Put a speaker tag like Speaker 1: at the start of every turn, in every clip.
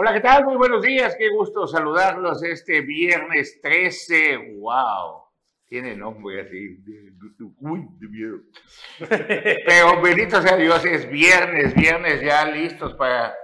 Speaker 1: Hola, ¿qué tal? Muy buenos días, qué gusto saludarlos este viernes 13. ¡Wow! Tiene nombre así. Uy, de miedo. Pero bendito sea Dios, es viernes, viernes ya listos para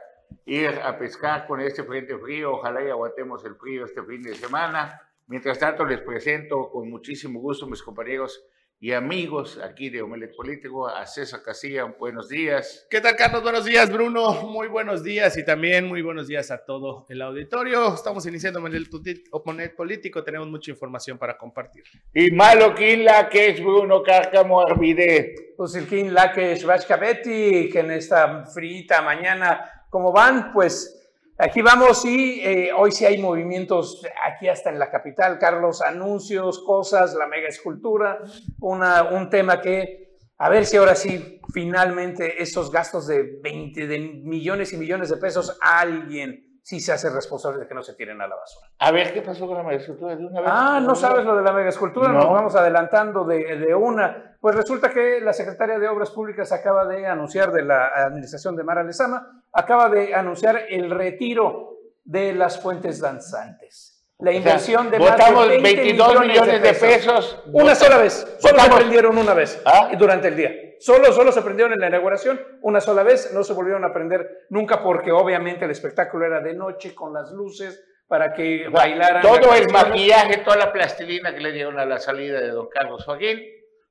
Speaker 1: ir a pescar con este frente frío. Ojalá y aguantemos el frío este fin de semana. Mientras tanto, les presento con muchísimo gusto mis compañeros y amigos aquí de Omelet Político, a César Casilla, buenos días.
Speaker 2: ¿Qué tal, Carlos? Buenos días, Bruno. Muy buenos días y también muy buenos días a todo el auditorio. Estamos iniciando Omelet Político, tenemos mucha información para compartir.
Speaker 1: Y malo la que es Bruno Cárcamo Arvide.
Speaker 3: Pues el la que es Betty, que en esta frita mañana, ¿cómo van? Pues Aquí vamos y eh, hoy sí hay movimientos aquí hasta en la capital, Carlos, anuncios, cosas, la mega escultura, una, un tema que a ver si ahora sí finalmente esos gastos de 20 de millones y millones de pesos alguien sí se hace responsable de que no se tiren a la basura.
Speaker 1: A ver, ¿qué pasó con la mega escultura?
Speaker 3: De una vez, ah, no sabes lo de la mega escultura, nos vamos adelantando de, de, una. Pues resulta que la secretaria de Obras Públicas acaba de anunciar, de la administración de Mara Lezama, acaba de anunciar el retiro de las fuentes danzantes. La inversión de
Speaker 1: más de 22 millones, de pesos.
Speaker 3: Una sola vez. Solo se prendieron una vez ¿Ah? durante el día. Solo, solo se prendieron en la inauguración una sola vez. No se volvieron a prender nunca porque obviamente el espectáculo era de noche con las luces para que bailaran.
Speaker 1: Todo el maquillaje, toda la plastilina que le dieron a la salida de don Carlos Joaquín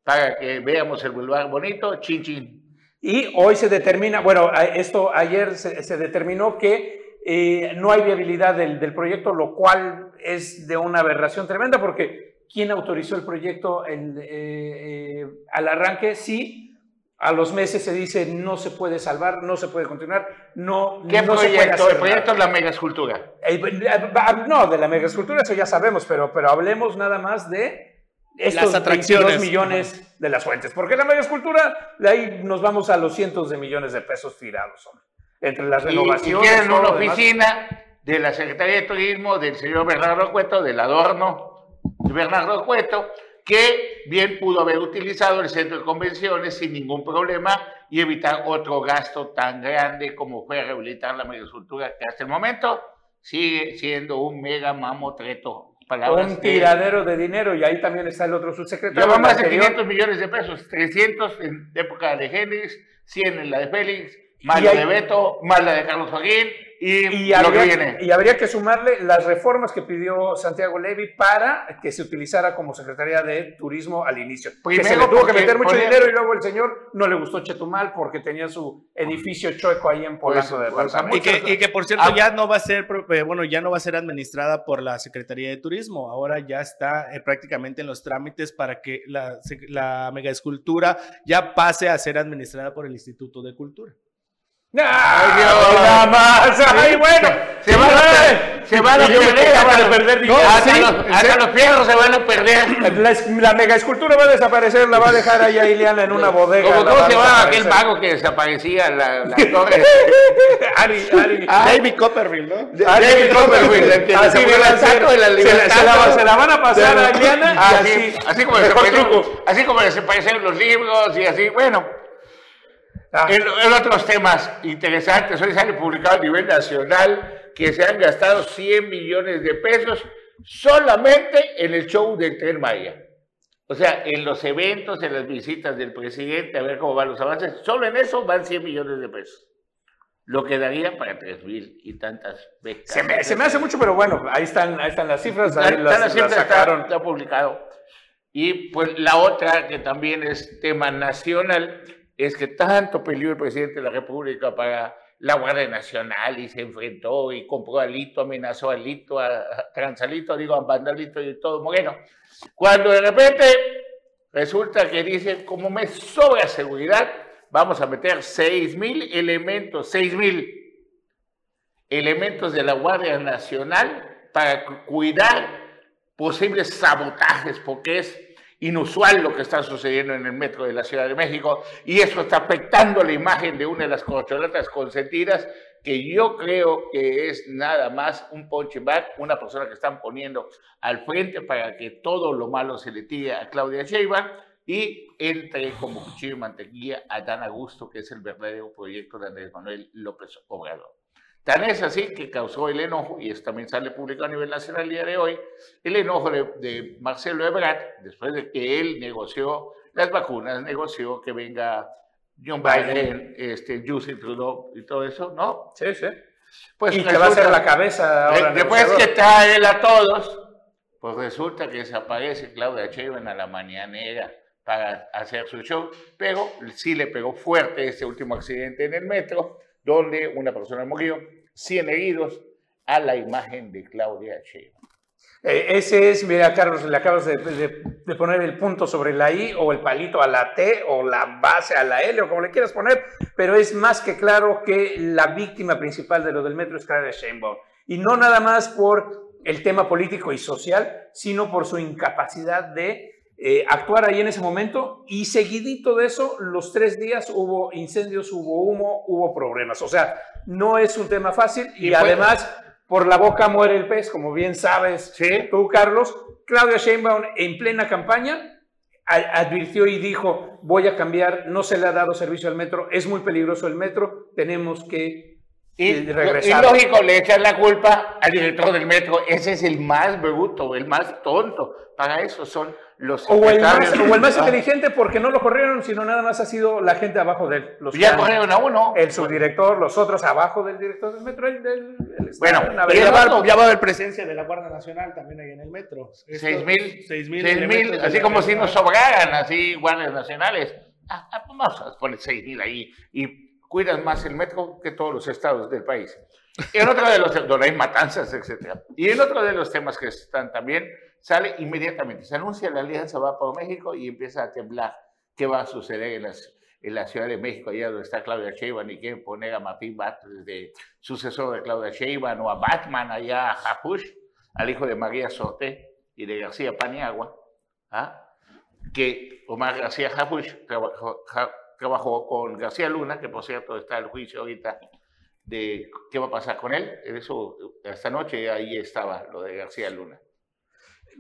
Speaker 1: para que veamos el boulevard bonito, chin chin.
Speaker 3: Y hoy se determina, bueno, esto ayer se, se determinó que eh, no hay viabilidad del, proyecto, lo cual es de una aberración tremenda porque ¿quién autorizó el proyecto eh, eh, al arranque? Sí, a los meses se dice no se puede salvar, no se puede continuar, no,
Speaker 1: ¿Qué
Speaker 3: no
Speaker 1: proyecto? ¿El proyecto es la mega escultura?
Speaker 3: no, de la mega escultura eso ya sabemos, pero, pero hablemos nada más de estos
Speaker 2: las atracciones.
Speaker 3: millones de las fuentes. Porque la mega escultura, de ahí nos vamos a los cientos de millones de pesos tirados. Hombre entre las renovaciones.
Speaker 1: Y, quieren una oficina de la Secretaría de Turismo del señor Bernardo Cueto, del adorno de Bernardo Cueto, que bien pudo haber utilizado el centro de convenciones sin ningún problema y evitar otro gasto tan grande como fue rehabilitar la megacultura que hasta el momento sigue siendo un mega mamotreto.
Speaker 3: Un tiradero de... dinero y ahí también está el otro subsecretario.
Speaker 1: Lleva más de 500 millones de pesos, 300 en época de Génesis, 100 en la de Félix, más la de Beto, más la de Carlos Joaquín y,
Speaker 3: habría,
Speaker 1: que viene.
Speaker 3: Y habría que sumarle las reformas que pidió Santiago Levy para que se utilizara como Secretaría de Turismo al inicio. que se le tuvo que meter mucho dinero y luego el señor no le gustó Chetumal porque tenía su edificio chueco ahí en Polanco de
Speaker 2: pues, y, que, y que, por cierto ah. ya no va a ser eh, bueno ya no va a ser administrada por la Secretaría de Turismo. Ahora ya está eh, prácticamente en los trámites para que la, la megaescultura ya pase a ser administrada por el Instituto de Cultura.
Speaker 1: ¡Ay, Dios! ¡Nada más! ¡Ay, bueno! Se van a, se van a perder, no, hasta, los, fierros se van a perder.
Speaker 3: La, la, mega escultura va a desaparecer, la va a dejar ahí a Iliana en una bodega.
Speaker 1: Como cómo se va aquel mago que desaparecía la, la torre.
Speaker 3: Ari, Ari.
Speaker 2: David Copperfield, ¿no?
Speaker 1: David Copperfield, el que así se el saco de la libertad.
Speaker 3: Se, la, se la van a pasar a Iliana
Speaker 1: así, así, como así como desaparecieron los libros y así, bueno. Ah. En, otros temas interesantes, hoy sale publicado a nivel nacional que se han gastado 100 millones de pesos solamente en el show del Tren Maya. O sea, en los eventos, en las visitas del presidente, a ver cómo van los avances, solo en eso van 100 millones de pesos. Lo que daría para 3 mil y tantas
Speaker 3: becas. Se me, se me, hace mucho, pero bueno, ahí están, ahí están las cifras. Ahí
Speaker 1: las, las cifras, sacaron. Está, está publicado. Y pues la otra, que también es tema nacional, es que tanto peleó el presidente de la República para la Guardia Nacional y se enfrentó y compró a Lito, amenazó a Lito, a, Transalito, digo, a Vandalito y todo Moreno. Cuando de repente resulta que dicen, como me sobra seguridad, vamos a meter seis mil elementos, seis mil elementos de la Guardia Nacional para cuidar posibles sabotajes, porque es inusual lo que está sucediendo en el metro de la Ciudad de México y eso está afectando la imagen de una de las corcholatas consentidas que yo creo que es nada más un punching bag, una persona que están poniendo al frente para que todo lo malo se le tire a Claudia Sheinbaum y entre como cuchillo y mantequilla a Dan Augusto, que es el verdadero proyecto de Andrés Manuel López Obrador. Tan es así que causó el enojo, y esto también sale publicado a nivel nacional el día de hoy, el enojo de, Marcelo Ebrard, después de que él negoció las vacunas, negoció que venga John Biden, este, Justin Trudeau y todo eso, ¿no?
Speaker 3: Sí, sí. Pues y que va a ser la cabeza ahora.
Speaker 1: Después que trae él a todos, pues resulta que desaparece Claudia Sheinbaum a la mañanera para hacer su show, pero sí le pegó fuerte ese último accidente en el metro, donde una persona murió, 100 heridos, a la imagen de Claudia Sheinbaum.
Speaker 3: Eh, ese es, mira, Carlos, le acabas de, de, poner el punto sobre la I o el palito a la T o la base a la L o como le quieras poner, pero es más que claro que la víctima principal de lo del metro es Claudia Sheinbaum. Y no nada más por el tema político y social, sino por su incapacidad de eh, actuar ahí en ese momento y seguidito de eso, los tres días hubo incendios, hubo humo, hubo problemas. O sea, no es un tema fácil y, además por la boca muere el pez, como bien sabes tú, Carlos. Claudia Sheinbaum en plena campaña advirtió y dijo, voy a cambiar, no se le ha dado servicio al metro, es muy peligroso el metro, tenemos que
Speaker 1: y, regresar. Y lógico, le echan la culpa al director del metro, ese es el más bruto, el más tonto. Para eso son
Speaker 3: o el, más, inteligente porque no lo corrieron, sino nada más ha sido la gente abajo de él.
Speaker 1: Los ya corrieron a uno.
Speaker 3: El subdirector, los otros abajo del director del metro.
Speaker 2: bueno, ya va, a haber presencia de la Guardia Nacional también ahí en el metro.
Speaker 1: Seis mil. Seis mil. así como si nos sobraran así guardias nacionales. Ah, ah, pues vamos a poner seis mil ahí y cuidan más el metro que todos los estados del país. En otro de los donde hay matanzas, etc. Y en otro de los temas que están también sale inmediatamente, se anuncia la alianza va por México y empieza a temblar qué va a suceder en, las, en la Ciudad de México, allá donde está Claudia Sheinbaum y quieren poner a Martín Batres de sucesor de Claudia Sheinbaum o a Batman allá a Japush, al hijo de María Sorte y de García Paniagua, ¿ah? que Omar García Japush trabajó, trabajó con García Luna, que por cierto está el juicio ahorita de qué va a pasar con él. Eso, esta noche ahí estaba lo de García Luna.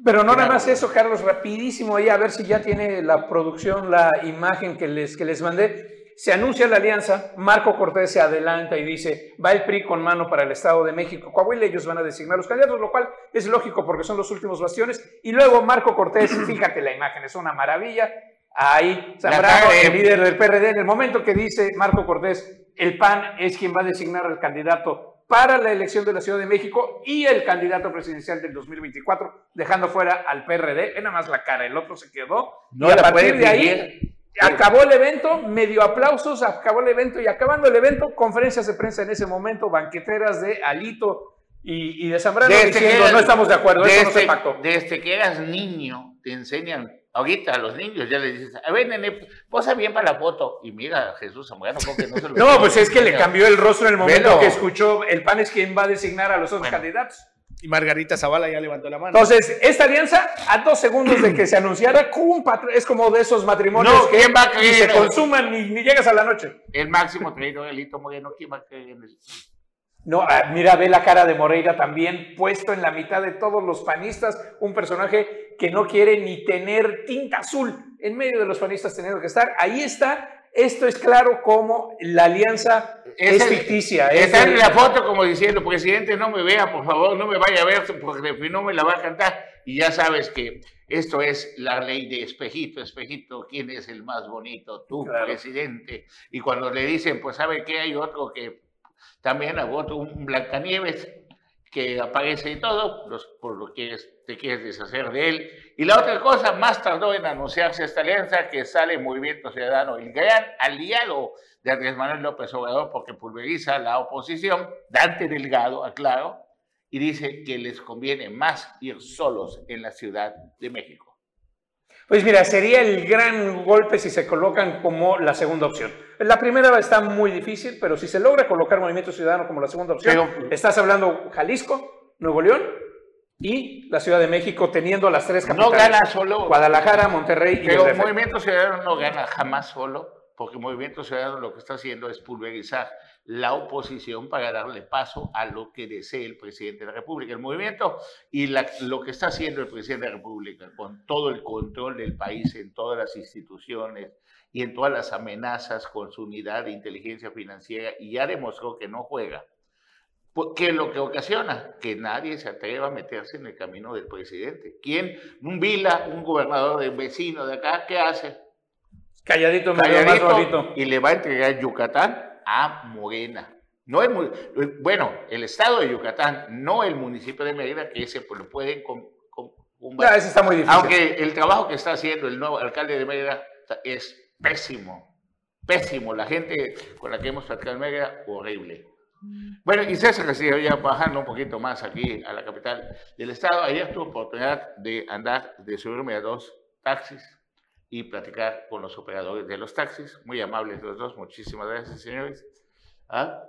Speaker 3: Pero no nada más eso, Carlos, rapidísimo ahí, a ver si ya tiene la producción, la imagen que les, que les mandé. Se anuncia la alianza, Marco Cortés se adelanta y dice, va el PRI con mano para el Estado de México, Coahuila, ellos van a designar los candidatos, lo cual es lógico porque son los últimos bastiones. Y luego Marco Cortés, fíjate la imagen, es una maravilla. Ahí, Zambrano, el líder del PRD, en el momento que dice Marco Cortés, el PAN es quien va a designar al candidato para la elección de la Ciudad de México y el candidato presidencial del 2024, dejando fuera al PRD. Nada más la cara, el otro se quedó. No y a partir de ahí acabó el evento, medio aplausos, acabó el evento y acabando el evento, conferencias de prensa en ese momento, banqueteras de Alito y, de Zambrano diciendo no estamos de acuerdo, eso no se pactó.
Speaker 1: Desde que eras niño te enseñan Ahorita a los niños ya les dices, a ver, nene, posa bien para la foto. Y mira, Jesús Zamorano, porque no se lo
Speaker 3: No, pues es que le cambió el rostro en el momento que escuchó, el PAN es quien va a designar a los otros candidatos.
Speaker 2: Y Margarita Zavala ya levantó la mano.
Speaker 3: Entonces, esta alianza, a dos segundos de que se anunciara, es como de esos matrimonios que va a se consuman ni, ni, llegas a la noche.
Speaker 1: El máximo traidor, Elito Moreno, ¿quién va a creer en eso?
Speaker 3: No, ah, mira, ve la cara de Moreira también puesto en la mitad de todos los panistas, un personaje que no quiere ni tener tinta azul en medio de los panistas teniendo que estar. Ahí está. Esto es claro como la alianza es, ficticia.
Speaker 1: Está en la foto como diciendo, presidente, no me vea, por favor, no me vaya a ver, porque no me la va a cantar. Y ya sabes que esto es la ley de espejito, espejito, ¿quién es el más bonito? Tú, presidente. Y cuando le dicen, pues sabe que hay otro que también a voto un Blancanieves que aparece y todo, por lo que te quieres deshacer de él. Y la otra cosa, más tardó en anunciarse esta alianza que sale Movimiento Ciudadano, el gran aliado de Andrés Manuel López Obrador, porque pulveriza la oposición, Dante Delgado, aclaro, y dice que les conviene más ir solos en la Ciudad de México.
Speaker 3: Pues mira, sería el gran golpe si se colocan como la segunda opción. La primera está muy difícil, pero si se logra colocar Movimiento Ciudadano como la segunda opción, estás hablando Jalisco, Nuevo León y la Ciudad de México teniendo las tres capitales.
Speaker 1: No gana solo.
Speaker 3: Guadalajara, Monterrey y
Speaker 1: Pero Movimiento Ciudadano no gana jamás solo, porque Movimiento Ciudadano lo que está haciendo es pulverizar la oposición para darle paso a lo que desee el presidente de la República. El movimiento y lo que está haciendo el presidente de la República con todo el control del país en todas las instituciones y en todas las amenazas con su unidad de inteligencia financiera y ya demostró que no juega. ¿Qué es lo que ocasiona? Que nadie se atreva a meterse en el camino del presidente. ¿Quién? Un Vila, un gobernador de vecino de acá, ¿qué hace?
Speaker 3: Calladito,
Speaker 1: Calladito más bonito. Y le va a entregar Yucatán a Morena. No el, bueno, el estado de Yucatán, no el municipio de Mérida, que ese pues, lo pueden con,
Speaker 3: ese está muy difícil.
Speaker 1: Aunque el trabajo que está haciendo el nuevo alcalde de Mérida es pésimo, pésimo. La gente con la que hemos tratado en Mérida, horrible. Bueno, y César recibió ya bajando un poquito más aquí a la capital del estado. Ayer tuve oportunidad de andar, de subirme a dos taxis y platicar con los operadores de los taxis. Muy amables los dos, muchísimas gracias, señores. ¿Ah?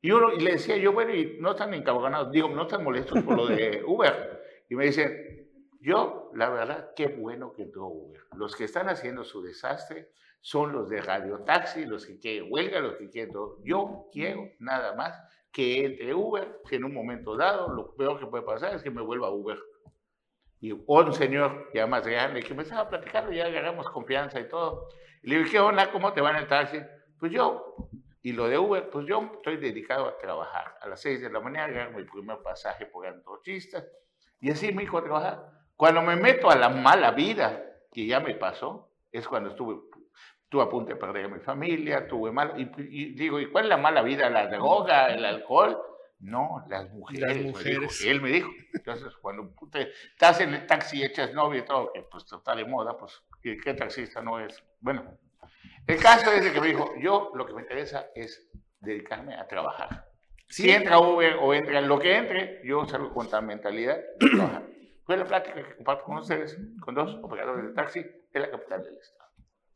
Speaker 1: Y, uno, y le decía yo, bueno, y no están encabronados, digo, no están molestos por lo de Uber. Y me dicen, yo, la verdad, qué bueno que entró Uber. Los que están haciendo su desastre son los de Radio Taxi, los que quieren huelga, los que quieren todo. Yo quiero nada más que entre Uber, que en un momento dado lo peor que puede pasar es que me vuelva Uber. Y un señor ya más grande que me estaba platicando, ya agarramos confianza y todo. Y le dije, ¿qué onda? ¿Cómo te van en el taxi? Pues yo, y lo de Uber, pues yo estoy dedicado a trabajar. A las 6 de la mañana agarro mi primer pasaje por Antorchistas y así me dijo a trabajar. Cuando me meto a la mala vida, que ya me pasó, es cuando estuve Tuve a punto de perder a mi familia, tuve mal. Y, digo, ¿y cuál es la mala vida? ¿La droga, el alcohol? No, las mujeres. Las mujeres. él me dijo. Entonces, cuando estás en el taxi y echas novio y todo, que pues está de moda, pues, ¿qué, taxista no es? Bueno, el caso es de que me dijo, yo lo que me interesa es dedicarme a trabajar. Si entra Uber o entra lo que entre, yo salgo con tal mentalidad de trabajar. Fue la plática que comparto con ustedes, con dos operadores de taxi en la capital del estado.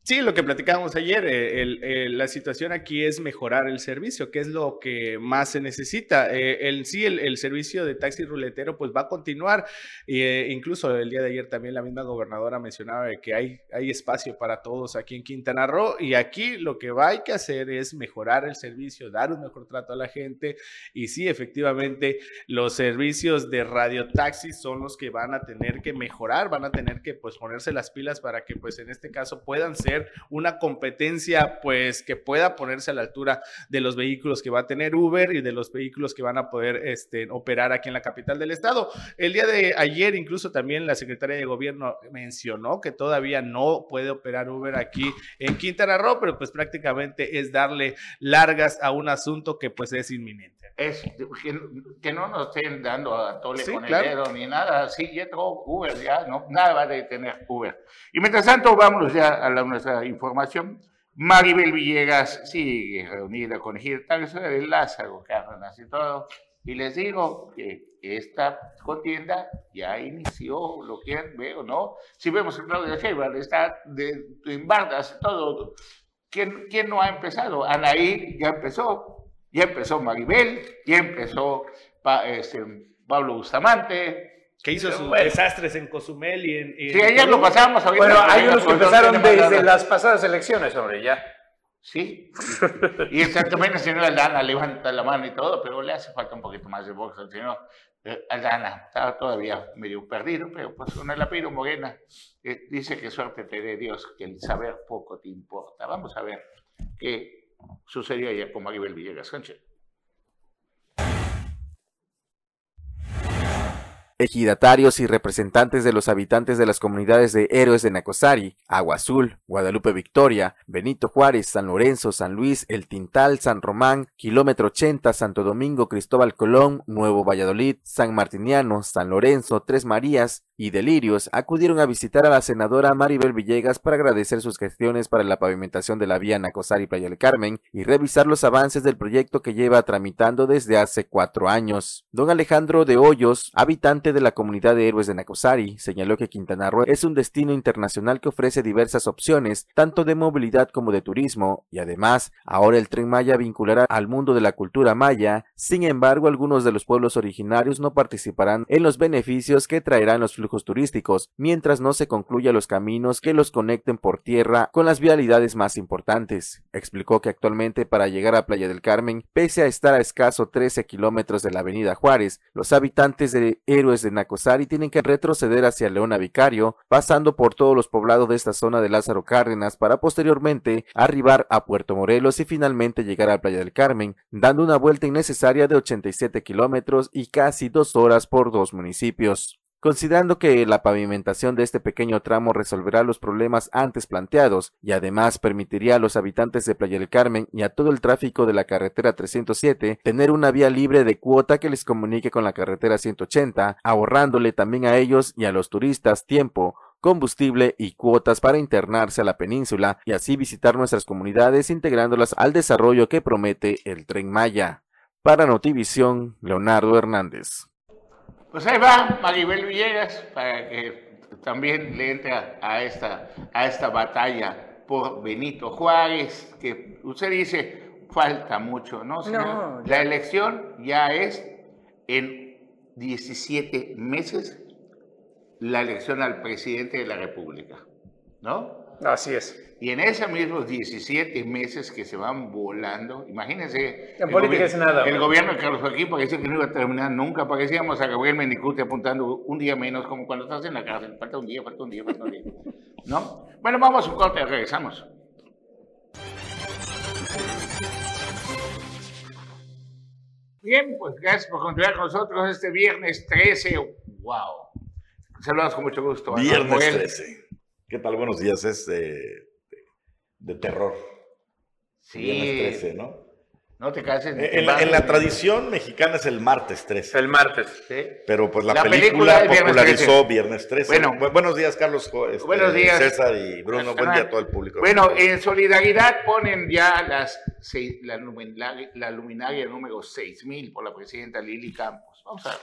Speaker 2: Sí, lo que platicábamos ayer, eh, la situación aquí es mejorar el servicio, que es lo que más se necesita. Eh, el, sí, el, servicio de taxi ruletero pues va a continuar. Eh, incluso el día de ayer también la misma gobernadora mencionaba que hay, hay espacio para todos aquí en Quintana Roo y aquí lo que va hay que hacer es mejorar el servicio, dar un mejor trato a la gente y sí, efectivamente, los servicios de radiotaxi son los que van a tener que mejorar, van a tener que pues ponerse las pilas para que pues en este caso puedan ser una competencia pues que pueda ponerse a la altura de los vehículos que va a tener Uber y de los vehículos que van a poder este, operar aquí en la capital del estado. El día de ayer incluso también la secretaria de gobierno mencionó que todavía no puede operar Uber aquí en Quintana Roo, pero pues prácticamente es darle largas a un asunto que pues es inminente.
Speaker 1: Es que, no nos estén dando a tole con el dedo ni nada, sí, ya Uber, ya no, nada va a detener Uber. Y mientras tanto, vámonos ya a la, nuestra información. Maribel Villegas sigue reunida con Gilta de Lázaro Cárdenas y todo. Y les digo que esta contienda ya inició, lo quieren ver o no. Si vemos que Claudia Sheinbaum está de, en bardas, todo. ¿Quién, ¿Quién no ha empezado? Anaí ya empezó, ya empezó Maribel, ya empezó este, Pablo Bustamante,
Speaker 2: que hizo sus desastres en Cozumel y en.
Speaker 1: sí, ayer lo pasamos
Speaker 3: ahorita. Bueno, hay unos que empezaron desde las pasadas elecciones, hombre, ya.
Speaker 1: Sí. y exactamente el señor Aldana levanta la mano y todo, pero le hace falta un poquito más de box al señor eh, Aldana. Estaba todavía medio perdido, pero pues con el apellido Morena eh, dice que suerte te dé Dios, que el saber poco te importa. Vamos a ver qué sucedió ayer con Maribel Villegas Sánchez.
Speaker 4: Ejidatarios y representantes de los habitantes de las comunidades de Héroes de Nacosari, Agua Azul, Guadalupe Victoria, Benito Juárez, San Lorenzo, San Luis, El Tintal, San Román, Kilómetro 80, Santo Domingo, Cristóbal Colón, Nuevo Valladolid, San Martiniano, San Lorenzo, Tres Marías y Delirios acudieron a visitar a la senadora Maribel Villegas para agradecer sus gestiones para la pavimentación de la vía Nacosari Playa del Carmen y revisar los avances del proyecto que lleva tramitando desde hace cuatro años. Don Alejandro de Hoyos, habitante de la comunidad de héroes de Nacosari señaló que Quintana Roo es un destino internacional que ofrece diversas opciones, tanto de movilidad como de turismo, y además, ahora el tren Maya vinculará al mundo de la cultura maya, sin embargo, algunos de los pueblos originarios no participarán en los beneficios que traerán los flujos turísticos, mientras no se concluya los caminos que los conecten por tierra con las vialidades más importantes. Explicó que actualmente para llegar a Playa del Carmen, pese a estar a escaso 13 kilómetros de la avenida Juárez, los habitantes de Héroes de Nacosari tienen que retroceder hacia Leona Vicario, pasando por todos los poblados de esta zona de Lázaro Cárdenas para posteriormente arribar a Puerto Morelos y finalmente llegar a Playa del Carmen, dando una vuelta innecesaria de 87 kilómetros y casi dos horas por dos municipios. Considerando que la pavimentación de este pequeño tramo resolverá los problemas antes planteados y además permitiría a los habitantes de Playa del Carmen y a todo el tráfico de la carretera 307 tener una vía libre de cuota que les comunique con la carretera 180, ahorrándole también a ellos y a los turistas tiempo, combustible y cuotas para internarse a la península y así visitar nuestras comunidades integrándolas al desarrollo que promete el tren Maya. Para Notivisión, Leonardo Hernández.
Speaker 1: Pues ahí va Maribel Villegas para que también le entre a esta, a esta batalla por Benito Juárez, que usted dice, falta mucho, ¿no?
Speaker 3: No,
Speaker 1: La elección ya es en 17 meses la elección al presidente de la República, ¿no?
Speaker 3: Así es.
Speaker 1: Y en esos mismos 17 meses que se van volando, imagínense.
Speaker 3: En
Speaker 1: el
Speaker 3: política es nada,
Speaker 1: El gobierno de Carlos Joaquín parecía que no iba a terminar nunca. Parecíamos a Gabriel Mendicuti apuntando un día menos, como cuando estás en la cárcel. Falta un día, falta un día, falta un día. ¿No? Bueno, vamos a un corte, regresamos. Bien, pues gracias por continuar con nosotros este viernes 13. ¡Wow! Saludos con mucho gusto.
Speaker 5: Viernes
Speaker 1: Noel.
Speaker 5: 13. ¿Qué tal? Buenos días. Es de, terror.
Speaker 1: Sí.
Speaker 5: Viernes 13, ¿no?
Speaker 1: No te cases. ni
Speaker 5: Eh, En la, en tradición mexicana es el martes 13.
Speaker 3: El martes.
Speaker 1: Sí.
Speaker 5: Pero pues la,
Speaker 1: La película
Speaker 5: película,
Speaker 1: es Viernes
Speaker 5: popularizó
Speaker 1: 13.
Speaker 5: Viernes 13.
Speaker 1: Bueno.
Speaker 5: Bu- buenos días, Carlos. Este,
Speaker 1: Buenos días.
Speaker 5: César y Bruno. Buen día a todo el público.
Speaker 1: Bueno, en solidaridad ponen ya las seis- la, luminaria, la luminaria número 6000 por la presidenta Lili Campos. Vamos a ver.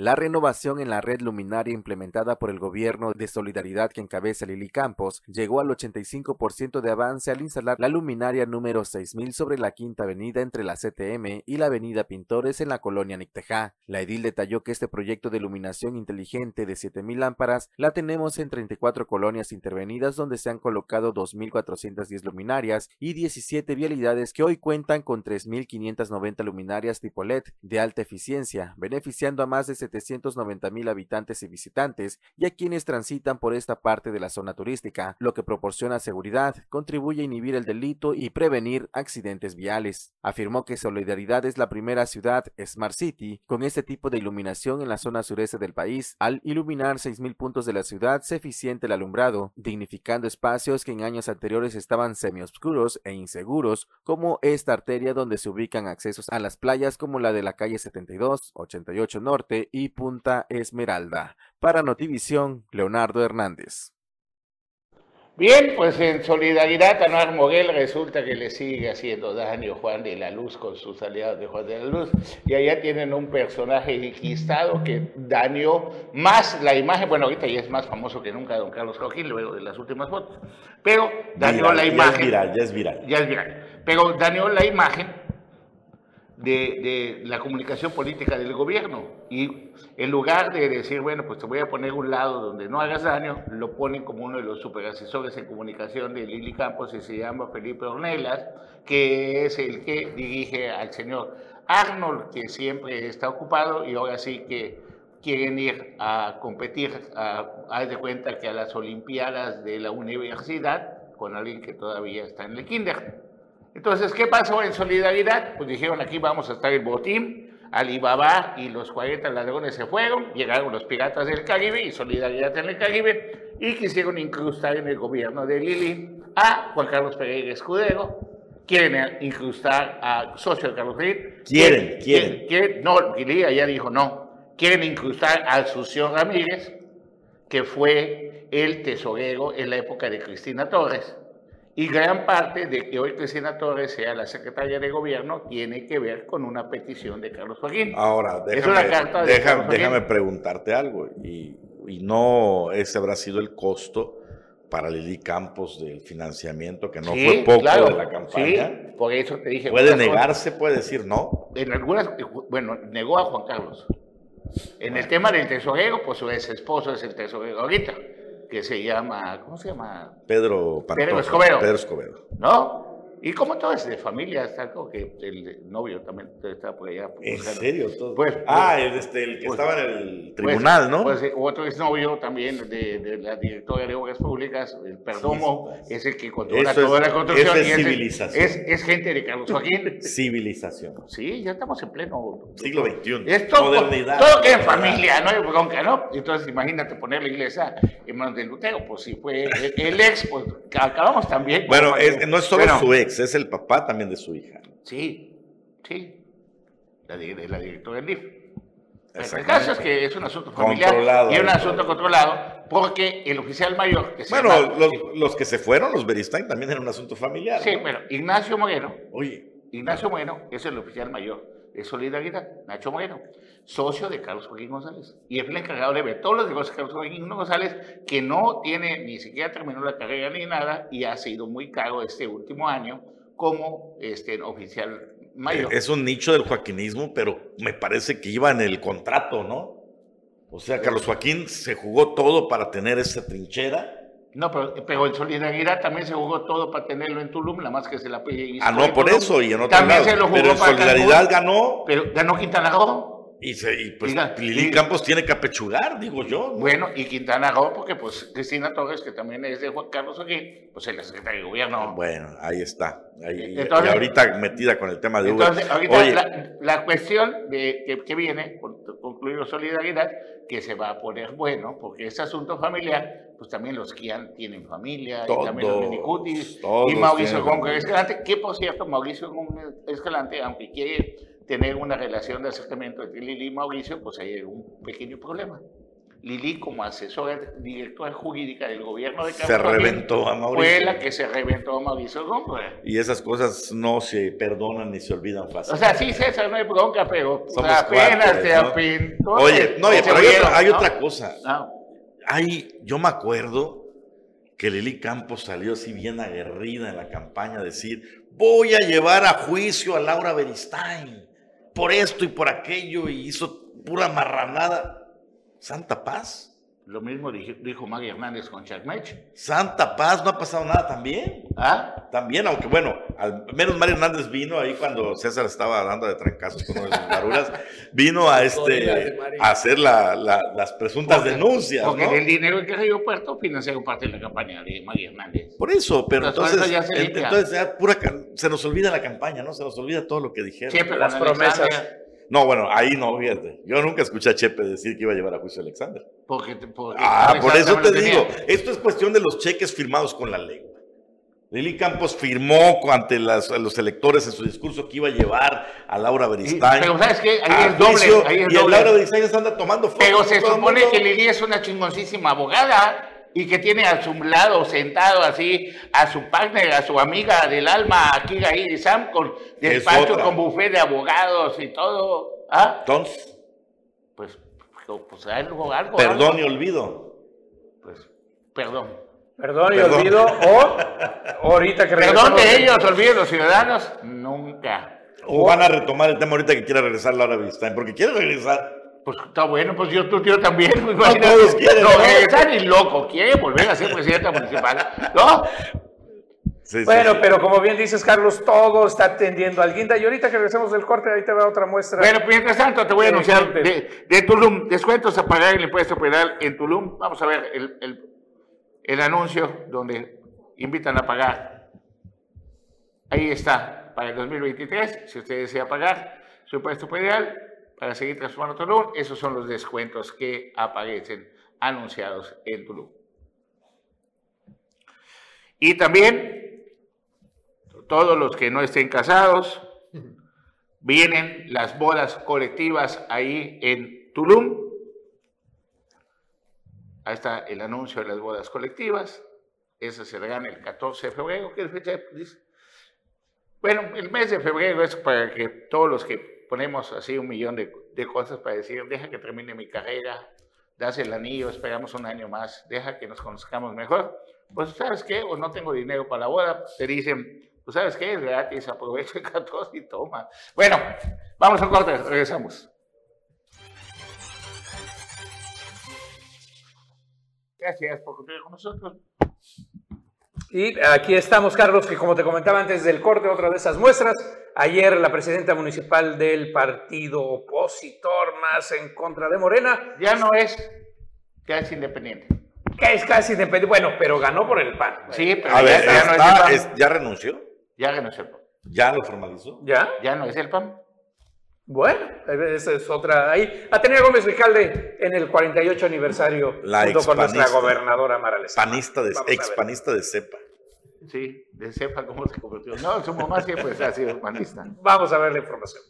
Speaker 4: La renovación en la red luminaria implementada por el gobierno de solidaridad que encabeza Lili Campos llegó al 85% de avance al instalar la luminaria número 6000 sobre la Quinta Avenida entre la CTM y la Avenida Pintores en la colonia Nictejá. La edil detalló que este proyecto de iluminación inteligente de 7000 lámparas la tenemos en 34 colonias intervenidas donde se han colocado 2410 luminarias y 17 vialidades que hoy cuentan con 3590 luminarias tipo LED de alta eficiencia, beneficiando a más de 790 mil habitantes y visitantes y a quienes transitan por esta parte de la zona turística, lo que proporciona seguridad, contribuye a inhibir el delito y prevenir accidentes viales. Afirmó que Solidaridad es la primera ciudad Smart City con este tipo de iluminación en la zona sureste del país. Al iluminar 6.000 puntos de la ciudad, se eficiente el alumbrado, dignificando espacios que en años anteriores estaban semioscuros e inseguros, como esta arteria donde se ubican accesos a las playas como la de la calle 72, 88 Norte y Punta Esmeralda. Para Notivisión, Leonardo Hernández.
Speaker 1: Bien, pues en solidaridad a Anuar Moguel resulta que le sigue haciendo daño Juan de la Luz con sus aliados de Juan de la Luz. Y allá tienen un personaje enquistado que dañó más la imagen. Bueno, ahorita ya es más famoso que nunca don Carlos Joaquín, luego de las últimas fotos. Pero dañó
Speaker 5: Viral,
Speaker 1: la
Speaker 5: ya
Speaker 1: imagen.
Speaker 5: es viral, ya es viral.
Speaker 1: ya es viral. Pero dañó la imagen de, de la comunicación política del gobierno. Y en lugar de decir, bueno, pues te voy a poner un lado donde no hagas daño, lo ponen como uno de los superasesores en comunicación de Lili Campos y se llama Felipe Ornelas, que es el que dirige al señor Arnold, que siempre está ocupado y ahora sí que quieren ir a competir, a, haz de cuenta que a las Olimpiadas de la universidad con alguien que todavía está en el kinder. Entonces, ¿qué pasó en solidaridad? Pues dijeron, aquí vamos a estar el botín, Alibaba y los 40 ladrones se fueron, llegaron los piratas del Caribe y solidaridad en el Caribe, y quisieron incrustar en el gobierno de Lili a Juan Carlos Pereira Escudero, quieren incrustar a socio de Carlos Pereira.
Speaker 5: Quieren, quieren.
Speaker 1: quieren- no, Lili ya dijo no, quieren incrustar a Asunción Ramírez, que fue el tesorero en la época de Cristina Torres. Y gran parte de que hoy Cristina Torres sea la secretaria de gobierno tiene que ver con una petición de Carlos Joaquín.
Speaker 5: Ahora, déjame, deja-
Speaker 1: Carlos
Speaker 5: déjame preguntarte algo. Y, y no ese habrá sido el costo para Lili Campos del financiamiento, que no
Speaker 1: Sí,
Speaker 5: fue poco
Speaker 1: claro,
Speaker 5: de la campaña.
Speaker 1: Sí, por eso te dije.
Speaker 5: Puede negarse, puede decir no.
Speaker 1: En algunas, bueno, negó a Juan Carlos. En el tema del tesorero, pues su ex esposo es el tesorero ahorita, que se llama, ¿cómo se llama?
Speaker 5: Pedro Pantoja,
Speaker 1: Pedro Escobedo.
Speaker 5: Pedro Escobedo.
Speaker 1: ¿No? Y como todo es de familia, está como que el novio también está por allá.
Speaker 5: ¿En
Speaker 1: buscando.
Speaker 5: serio? Todo?
Speaker 1: Pues,
Speaker 5: ah, el, este, el que
Speaker 1: pues,
Speaker 5: estaba en el
Speaker 1: Pues,
Speaker 5: tribunal, ¿no?
Speaker 1: Pues eh, otro exnovio también de, de la directora de Obras Públicas, el Perdomo,
Speaker 5: Sí,
Speaker 1: es el que controla
Speaker 5: Eso es-
Speaker 1: toda la construcción.
Speaker 5: eso es
Speaker 1: y
Speaker 5: civilización.
Speaker 1: Es, es gente de Carlos Joaquín.
Speaker 5: Civilización.
Speaker 1: Sí, ya estamos en pleno
Speaker 5: Siglo XXI.
Speaker 1: Es todo,
Speaker 5: Modernidad.
Speaker 1: todo queda en familia, no hay bronca, ¿no? Entonces imagínate poner la iglesia en manos de Lutero, pues si fue el, el ex, pues acabamos también.
Speaker 5: Bueno, es- no es solo
Speaker 1: Bueno,
Speaker 5: su ex, es el papá también de su hija.
Speaker 1: Sí, sí, la, de la directora del DIF. El caso es que es un asunto familiar
Speaker 5: Controlado.
Speaker 1: y un asunto controlado porque el oficial mayor, que se
Speaker 5: Bueno,
Speaker 1: llama-
Speaker 5: los, los que se fueron, los Beristain, también era un asunto familiar.
Speaker 1: sí,
Speaker 5: ¿no?
Speaker 1: bueno, Ignacio Moreno,
Speaker 5: Oye,
Speaker 1: Ignacio Moreno es el oficial mayor de Solidaridad, Nacho Moreno, socio de Carlos Joaquín González. Y es el encargado de ver todos los negocios de Carlos Joaquín González, que no tiene, ni siquiera terminó la carrera ni nada, y ha sido muy caro este último año como este, oficial mayor.
Speaker 5: es un nicho del joaquinismo, pero me parece que iba en el contrato, ¿no? O sea, Carlos Joaquín se jugó todo para tener esa trinchera.
Speaker 1: No, pero, pero en Solidaridad también se jugó todo para tenerlo en Tulum, nada más que se la
Speaker 5: Ah, no, por
Speaker 1: Tulum.
Speaker 5: eso, y en otro
Speaker 1: También
Speaker 5: lado.
Speaker 1: se lo jugó
Speaker 5: Pero en
Speaker 1: para
Speaker 5: Solidaridad
Speaker 1: Cancún,
Speaker 5: ganó
Speaker 1: Pero ganó Quintana Roo.
Speaker 5: Y, se, y pues
Speaker 1: Diga,
Speaker 5: Lili
Speaker 1: y-
Speaker 5: Campos tiene que apechugar, digo yo. ¿no?
Speaker 1: Bueno, y Quintana Roo, porque pues Cristina Torres, que también es de Juan Carlos Joaquín, pues es la secretaria de gobierno.
Speaker 5: Bueno, ahí está. Ahí- y-
Speaker 1: Entonces-
Speaker 5: y ahorita metida con el tema de Uber.
Speaker 1: Entonces, ahorita
Speaker 5: Oye,
Speaker 1: la, la cuestión de, que, que viene, con- concluido Solidaridad, que se va a poner bueno, porque ese asunto familiar, pues también los Kian tienen familia, y también los
Speaker 5: todos
Speaker 1: y Mauricio Gómez. Escalante, que por cierto, Mauricio Gómez Escalante, aunque quiere tener una relación de acercamiento entre Lili y Mauricio, pues hay un pequeño problema. Lili, como asesora directora jurídica del gobierno de
Speaker 5: se
Speaker 1: Carlos Joaquín,
Speaker 5: reventó a
Speaker 1: Fue
Speaker 5: Mauricio.
Speaker 1: la que se reventó a Mauricio Gómez.
Speaker 5: Y esas cosas no se perdonan ni se olvidan fácil.
Speaker 1: O sea, sí, César, no hay bronca, pero
Speaker 5: Somos
Speaker 1: apenas te
Speaker 5: ¿no?
Speaker 1: apintó.
Speaker 5: Oye, no, oye,
Speaker 1: se
Speaker 5: pero hay, otra, hay
Speaker 1: ¿no?
Speaker 5: otra cosa.
Speaker 1: No.
Speaker 5: Hay, yo me acuerdo que Lili Campos salió así bien aguerrida en la campaña a decir, voy a llevar a juicio a Laura Beristain por esto y por aquello y hizo pura marranada. Santa Paz.
Speaker 1: Lo mismo dijo, dijo Maggie Hernández con Chacmech.
Speaker 5: Santa Paz, no ha pasado nada también.
Speaker 1: ¿Ah?
Speaker 5: También, aunque bueno, al menos Mario Hernández vino ahí cuando César estaba dando de trancazos con uno de sus garuras, vino a este a hacer la- la- las presuntas denuncias,
Speaker 1: Porque
Speaker 5: ¿no?
Speaker 1: del dinero que Río Puerto financiaron parte de la campaña de Maggie Hernández.
Speaker 5: Por eso, pero
Speaker 1: Entonces,
Speaker 5: entonces,
Speaker 1: ya se
Speaker 5: entonces ya pura se nos olvida la campaña, ¿no? Se nos olvida todo lo que dijeron.
Speaker 1: Siempre
Speaker 3: Las promesas.
Speaker 5: No, bueno, ahí no, fíjate. Yo nunca escuché a Chepe decir que iba a llevar a juicio a Alexander.
Speaker 1: Porque, porque
Speaker 5: Ah, por eso te digo, esto es cuestión de los cheques firmados con la ley. Lili Campos firmó ante las- los electores en su discurso que iba a llevar a Laura Beristain.
Speaker 1: Pero ¿sabes qué? Ahí es doble.
Speaker 5: juicio,
Speaker 1: Ahí es
Speaker 5: y
Speaker 1: doble.
Speaker 5: Laura Beristain se anda tomando fotos.
Speaker 1: Pero se supone que Lili es una chingoncísima abogada y que tiene a su lado sentado así a su partner, a su amiga del alma, aquí ahí Sam, con
Speaker 5: Es
Speaker 1: despacho con buffet de abogados y todo. ¿Ah?
Speaker 5: Entonces,
Speaker 1: Pues, pues algo, algo.
Speaker 5: perdón
Speaker 1: algo.
Speaker 5: y olvido.
Speaker 1: Pues, perdón.
Speaker 3: Perdón y
Speaker 5: Perdón.
Speaker 3: olvido. O ahorita que
Speaker 1: Perdón de ellos, olviden los ciudadanos. Nunca.
Speaker 5: O van a retomar el tema ahorita que quiera regresar Laura Beristain, porque quiere regresar.
Speaker 1: Pues está bueno, pues yo, tu tío también. pues, imagínate.
Speaker 5: todos quieren,
Speaker 1: No,
Speaker 5: ¿no?
Speaker 1: está ni loco, quiere volver a ser presidenta municipal. ¿No?
Speaker 5: Sí,
Speaker 3: Bueno,
Speaker 5: sí.
Speaker 3: pero como bien dices, Carlos, todo está tendiendo al guinda. Y ahorita que regresemos del corte, ahí te va otra muestra.
Speaker 1: Bueno, mientras tanto te voy a anunciar de, de Tulum, descuentos a pagar el impuesto federal en Tulum. Vamos a ver el, el- el anuncio donde invitan a pagar. Ahí está, para el 2023, si usted desea pagar su impuesto federal para seguir transformando Tulum, esos son los descuentos que aparecen anunciados en Tulum. Y también, todos los que no estén casados, vienen las bodas colectivas ahí en Tulum. Ahí está el anuncio de las bodas colectivas. Esa se regala el 14 de febrero. ¿Qué fecha dice? Bueno, el mes de febrero es para que todos los que ponemos así un millón de, de cosas para decir, deja que termine mi carrera, das el anillo, esperamos un año más, deja que nos conozcamos mejor, pues ¿sabes qué? O no tengo dinero para la boda, te dicen, pues ¿sabes qué? Es gratis, aprovecha el 14 y toma. Bueno, vamos al corte, regresamos. Gracias por continuar con nosotros.
Speaker 3: Y aquí estamos, Carlos, que como te comentaba antes del corte, otra de esas muestras. Ayer la presidenta municipal del partido opositor más en contra de Morena.
Speaker 1: Ya no es, ya es independiente.
Speaker 3: Que es casi independiente. Bueno, pero ganó por el PAN.
Speaker 1: Sí, pero
Speaker 5: A
Speaker 1: ya,
Speaker 5: ver,
Speaker 1: ya no es el PAN.
Speaker 5: es- ¿ya renunció?
Speaker 1: Ya es el PAN.
Speaker 5: ¿Ya lo formalizó?
Speaker 3: ¿Ya?
Speaker 1: Ya no es el PAN.
Speaker 3: Bueno, esa es otra. Ahí, Atenea Gómez Ricalde en el 48 aniversario,
Speaker 5: La
Speaker 3: junto con nuestra gobernadora Mara Lezama.
Speaker 5: Panista de, ex panista de cepa.
Speaker 1: Sí, de sepa cómo se convirtió. No, su mamá siempre ha sido panista.
Speaker 3: Vamos a ver la información.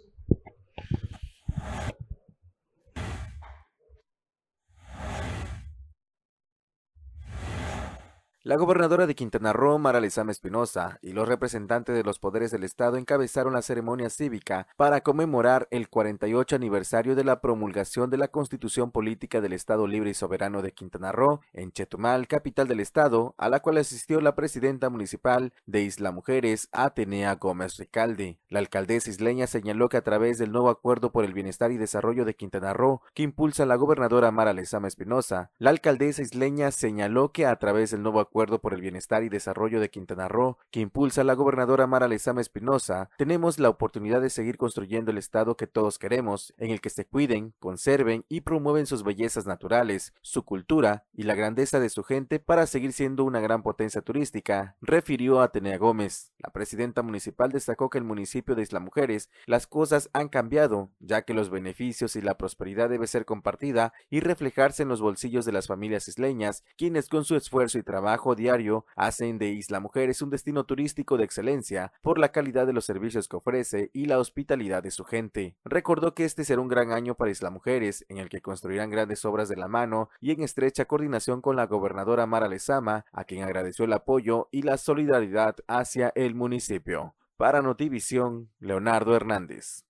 Speaker 4: La gobernadora de Quintana Roo, Mara Lezama Espinosa, y los representantes de los poderes del Estado encabezaron la ceremonia cívica para conmemorar el 48 aniversario de la promulgación de la Constitución Política del Estado Libre y Soberano de Quintana Roo en Chetumal, capital del estado, a la cual asistió la presidenta municipal de Isla Mujeres, Atenea Gómez Ricalde. La alcaldesa isleña señaló que a través del nuevo acuerdo por el bienestar y desarrollo de Quintana Roo, que impulsa la gobernadora Mara Lezama Espinosa, la alcaldesa isleña señaló que a través del nuevo acuerdo por el bienestar y desarrollo de Quintana Roo, que impulsa la gobernadora Mara Lezama Espinosa, tenemos la oportunidad de seguir construyendo el estado que todos queremos, en el que se cuiden, conserven y promueven sus bellezas naturales, su cultura y la grandeza de su gente para seguir siendo una gran potencia turística, refirió Atenea Gómez. La presidenta municipal destacó que el municipio de Isla Mujeres las cosas han cambiado, ya que los beneficios y la prosperidad debe ser compartida y reflejarse en los bolsillos de las familias isleñas, quienes con su esfuerzo y trabajo diario hacen de Isla Mujeres un destino turístico de excelencia por la calidad de los servicios que ofrece y la hospitalidad de su gente. Recordó que este será un gran año para Isla Mujeres, en el que construirán grandes obras de la mano y en estrecha coordinación con la gobernadora Mara Lezama, a quien agradeció el apoyo y la solidaridad hacia el municipio. Para Notivisión, Leonardo Hernández.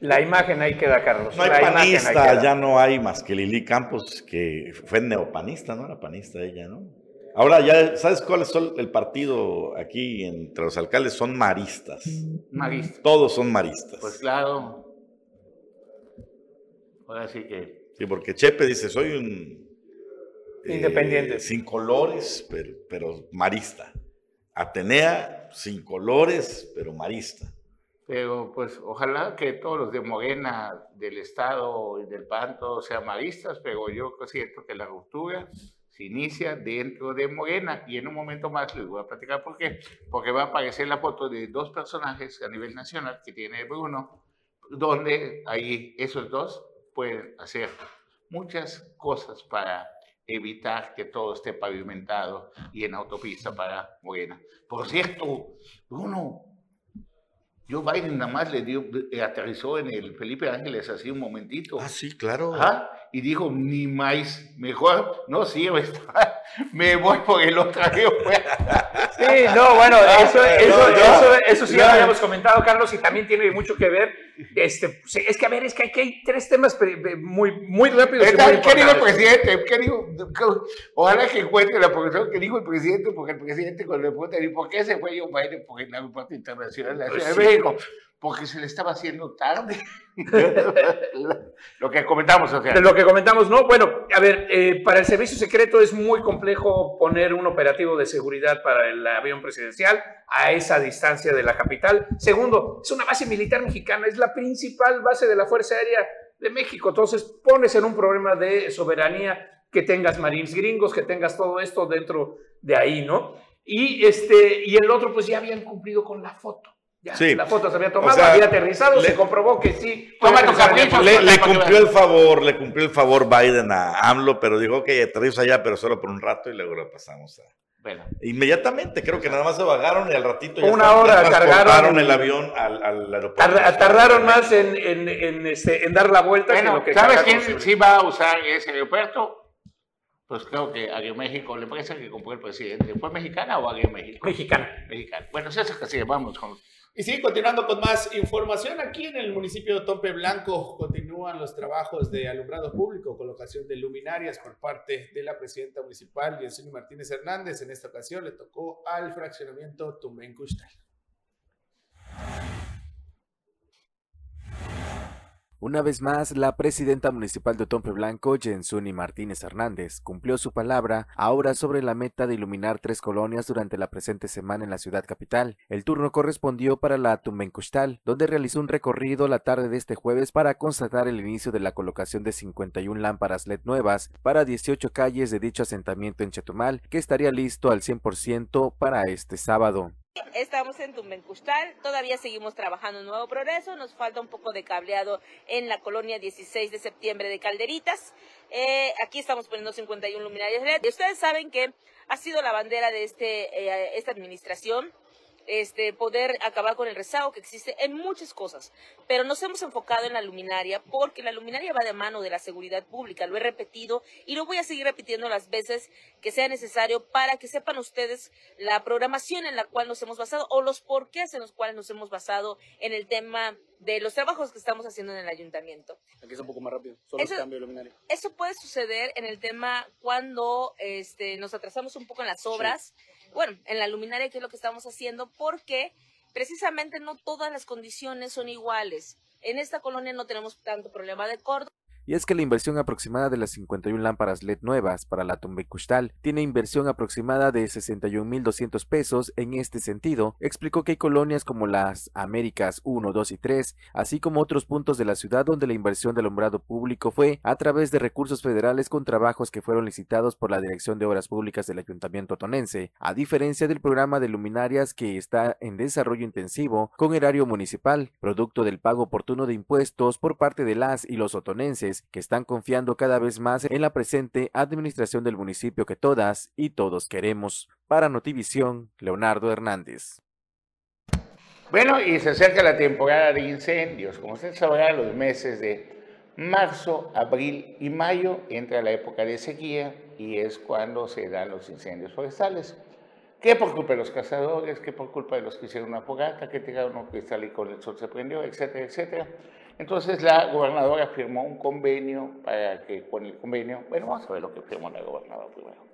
Speaker 3: La imagen ahí queda, Carlos.
Speaker 5: No hay
Speaker 3: La
Speaker 5: panista, ya no hay más que Lili Campos, que fue neopanista, ¿no? Era panista ella, ¿no? Ahora ya, ¿sabes cuál es el partido aquí entre los alcaldes? Son maristas.
Speaker 1: Marista.
Speaker 5: Todos son maristas.
Speaker 1: Pues claro. Ahora sí que.
Speaker 5: Sí, porque Chepe dice, soy un... eh,
Speaker 3: Independiente.
Speaker 5: sin colores, pero, pero marista. Atenea, sin colores, pero marista.
Speaker 1: Pero pues ojalá que todos los de Morena, del Estado y del PAN, todos sean maristas, pero yo siento que la ruptura se inicia dentro de Morena y en un momento más les voy a platicar por qué. Porque va a aparecer la foto de dos personajes a nivel nacional que tiene Bruno, donde ahí esos dos pueden hacer muchas cosas para evitar que todo esté pavimentado y en autopista para Morena. Por cierto, Bruno, Joe Biden nada más le dio, eh, aterrizó en el Felipe Ángeles así un momentito.
Speaker 5: Ah, sí, claro.
Speaker 1: Ajá, y dijo, ni más, mejor no sirve esta- me voy por el otro avión.
Speaker 3: Sí, no, bueno, eso, eso,
Speaker 5: no,
Speaker 3: eso, eso sí ya lo habíamos comentado, Carlos, y también tiene mucho que ver. Este, es que, a ver, es que aquí hay tres temas muy, muy rápidos. y
Speaker 1: Está-
Speaker 3: muy
Speaker 1: ¿Qué dijo el
Speaker 3: importantes.
Speaker 1: presidente? ¿Qué dijo? Ojalá que encuentre la profesión que dijo el presidente, porque el presidente cuando le preguntan, ¿y por qué se fue Joe Biden por el aeropuerto internacional de la
Speaker 5: Pues
Speaker 1: Ciudad de México? Porque se le estaba haciendo tarde. Lo que comentamos, o sea.
Speaker 3: De lo que comentamos, ¿no? Bueno, a ver, eh, para el servicio secreto es muy complejo poner un operativo de seguridad para el avión presidencial a esa distancia de la capital. Segundo, es una base militar mexicana, es la principal base de la Fuerza Aérea de México. Entonces, pones en un problema de soberanía que tengas marines gringos, que tengas todo esto dentro de ahí, ¿no? Y, este, y el otro, pues ya habían cumplido con la foto. Ya,
Speaker 5: Sí.
Speaker 3: La foto se había tomado,
Speaker 5: O sea,
Speaker 3: había aterrizado,
Speaker 5: le-
Speaker 3: se comprobó que sí.
Speaker 1: Toma tu capricho,
Speaker 5: Le, le cumplió el favor, le cumplió el favor Biden a AMLO, pero dijo que aterriza allá, pero solo por un rato y luego lo pasamos a...
Speaker 1: Bueno,
Speaker 5: Inmediatamente, creo que nada más se bajaron y al ratito ya
Speaker 3: Una hora
Speaker 5: ya
Speaker 3: cargaron el-
Speaker 5: el avión al, al aeropuerto.
Speaker 3: Tar- tardaron más en, en, en, este, en dar la vuelta que
Speaker 1: bueno
Speaker 3: lo que
Speaker 1: ¿sabes quién sí va a usar ese aeropuerto? Pues creo que Aeroméxico, la empresa que compró el presidente, ¿fue mexicana o Aeroméxico?
Speaker 3: Mexicana.
Speaker 1: Mexicana. Bueno, que sí, vamos con
Speaker 2: Y sí, continuando con más información, aquí en el municipio de Tompe Blanco continúan los trabajos de alumbrado público, colocación de luminarias por parte de la presidenta municipal, Yesuni Martínez Hernández. En esta ocasión le tocó al fraccionamiento Tumben
Speaker 4: Una vez más, la presidenta municipal de Tompe Blanco, Jensuni Martínez Hernández, cumplió su palabra ahora sobre la meta de iluminar tres colonias durante la presente semana en la ciudad capital. El turno correspondió para la Tumbencustal, donde realizó un recorrido la tarde de este jueves para constatar el inicio de la colocación de 51 lámparas LED nuevas para 18 calles de dicho asentamiento en Chetumal, que estaría listo al 100% para este sábado.
Speaker 6: Estamos en Tumbencustal, todavía seguimos trabajando en Nuevo Progreso, nos falta un poco de cableado en la colonia 16 de septiembre de Calderitas. Eh, aquí estamos poniendo 51 luminarias LED. Y ustedes saben que ha sido la bandera de este, eh, esta administración este, poder acabar con el rezago que existe en muchas cosas. Pero nos hemos enfocado en la luminaria porque la luminaria va de mano de la seguridad pública. Lo he repetido y lo voy a seguir repitiendo las veces que sea necesario para que sepan ustedes la programación en la cual nos hemos basado o los porqués en los cuales nos hemos basado en el tema de los trabajos que estamos haciendo en el ayuntamiento.
Speaker 2: Aquí es un poco más rápido, solo eso, cambio de luminaria.
Speaker 6: Eso puede suceder en el tema cuando este, nos atrasamos un poco en las obras bueno, en la luminaria, que es lo que estamos haciendo, porque precisamente no todas las condiciones son iguales. En esta colonia no tenemos tanto problema de cordo
Speaker 4: y es que la inversión aproximada de las 51 lámparas LED nuevas para la Custal tiene inversión aproximada de 61.200 pesos. En este sentido, explicó que hay colonias como las Américas 1, 2 y 3, así como otros puntos de la ciudad donde la inversión del alumbrado público fue a través de recursos federales con trabajos que fueron licitados por la Dirección de Obras Públicas del Ayuntamiento Tonense, a diferencia del programa de luminarias que está en desarrollo intensivo con erario municipal, producto del pago oportuno de impuestos por parte de las y los otonenses que están confiando cada vez más en la presente administración del municipio que todas y todos queremos. Para Notivisión, Leonardo Hernández.
Speaker 1: Bueno, y se acerca la temporada de incendios. Como usted sabrá, los meses de marzo, abril y mayo entra la época de sequía y es cuando se dan los incendios forestales. ¿Qué por culpa de los cazadores? ¿Qué por culpa de los que hicieron una fogata? ¿Qué tiraron un cristal y con el sol se prendió? Etcétera, etcétera. Entonces la gobernadora firmó un convenio para que con el convenio, bueno, vamos a ver lo que firmó la gobernadora primero.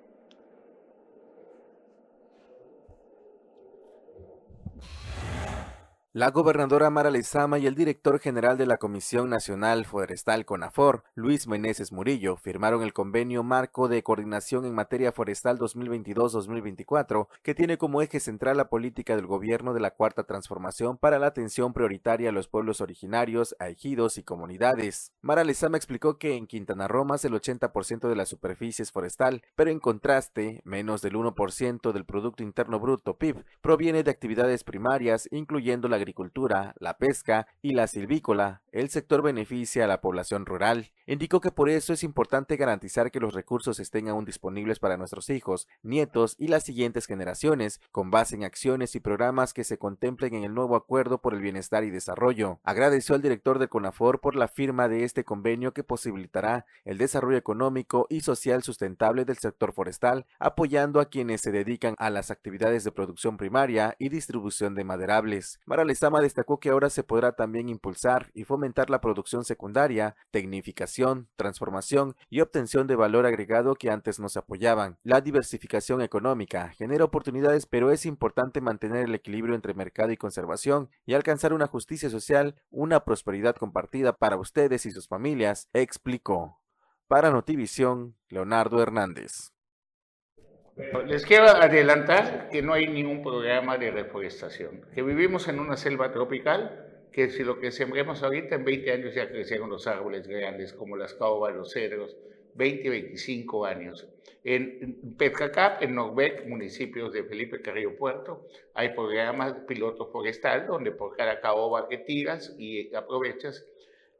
Speaker 4: La gobernadora Mara Lezama y el director general de la Comisión Nacional Forestal CONAFOR, Luis Meneses Murillo, firmaron el convenio marco de coordinación en materia forestal 2022-2024, que tiene como eje central la política del gobierno de la Cuarta Transformación para la atención prioritaria a los pueblos originarios, a ejidos y comunidades. Mara Lezama explicó que en Quintana Roo más el 80% de la superficie es forestal, pero en contraste, menos del 1% del Producto Interno Bruto PIB proviene de actividades primarias, incluyendo la agricultura, la pesca y la silvícola, el sector beneficia a la población rural. Indicó que por eso es importante garantizar que los recursos estén aún disponibles para nuestros hijos, nietos y las siguientes generaciones, con base en acciones y programas que se contemplen en el nuevo Acuerdo por el Bienestar y Desarrollo. Agradeció al director de CONAFOR por la firma de este convenio que posibilitará el desarrollo económico y social sustentable del sector forestal, apoyando a quienes se dedican a las actividades de producción primaria y distribución de maderables. Lezama destacó que ahora se podrá también impulsar y fomentar la producción secundaria, tecnificación, transformación y obtención de valor agregado que antes no se apoyaban. La diversificación económica genera oportunidades, pero es importante mantener el equilibrio entre mercado y conservación y alcanzar una justicia social, una prosperidad compartida para ustedes y sus familias, explicó. Para Notivisión, Leonardo Hernández.
Speaker 1: Les quiero adelantar que no hay ningún programa de reforestación, que vivimos en una selva tropical, que si lo que sembremos ahorita en 20 años ya crecieron los árboles grandes como las caobas, los cedros, 20, 25 años. En Petracap, en Norbec, municipios de Felipe Carrillo Puerto, hay programas piloto forestal donde por cada caoba que tiras y aprovechas,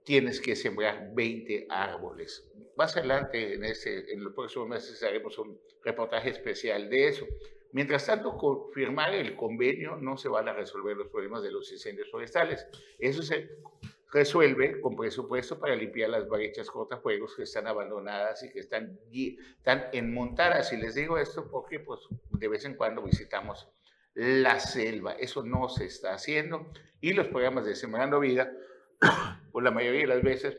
Speaker 1: tienes que sembrar 20 árboles. Más adelante, en, ese, en los próximos meses, haremos un reportaje especial de eso. Mientras tanto, con firmar el convenio no se van a resolver los problemas de los incendios forestales. Eso se resuelve con presupuesto para limpiar las brechas cortafuegos que están abandonadas y que están, están enmontadas. Y les digo esto porque pues, de vez en cuando visitamos la selva. Eso no se está haciendo y los programas de Sembrando Vida, por la mayoría de las veces,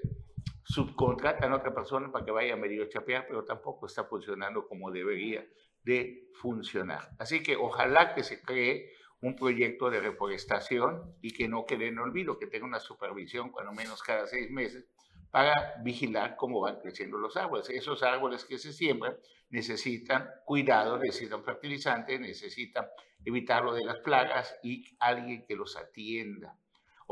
Speaker 1: subcontratan a otra persona para que vaya a medio chapear, pero tampoco está funcionando como debería de funcionar. Así que ojalá que se cree un proyecto de reforestación y que no quede en olvido, que tenga una supervisión cuando menos cada seis meses para vigilar cómo van creciendo los árboles. Esos árboles que se siembran necesitan cuidado, necesitan fertilizantes, necesitan evitarlo de las plagas y alguien que los atienda.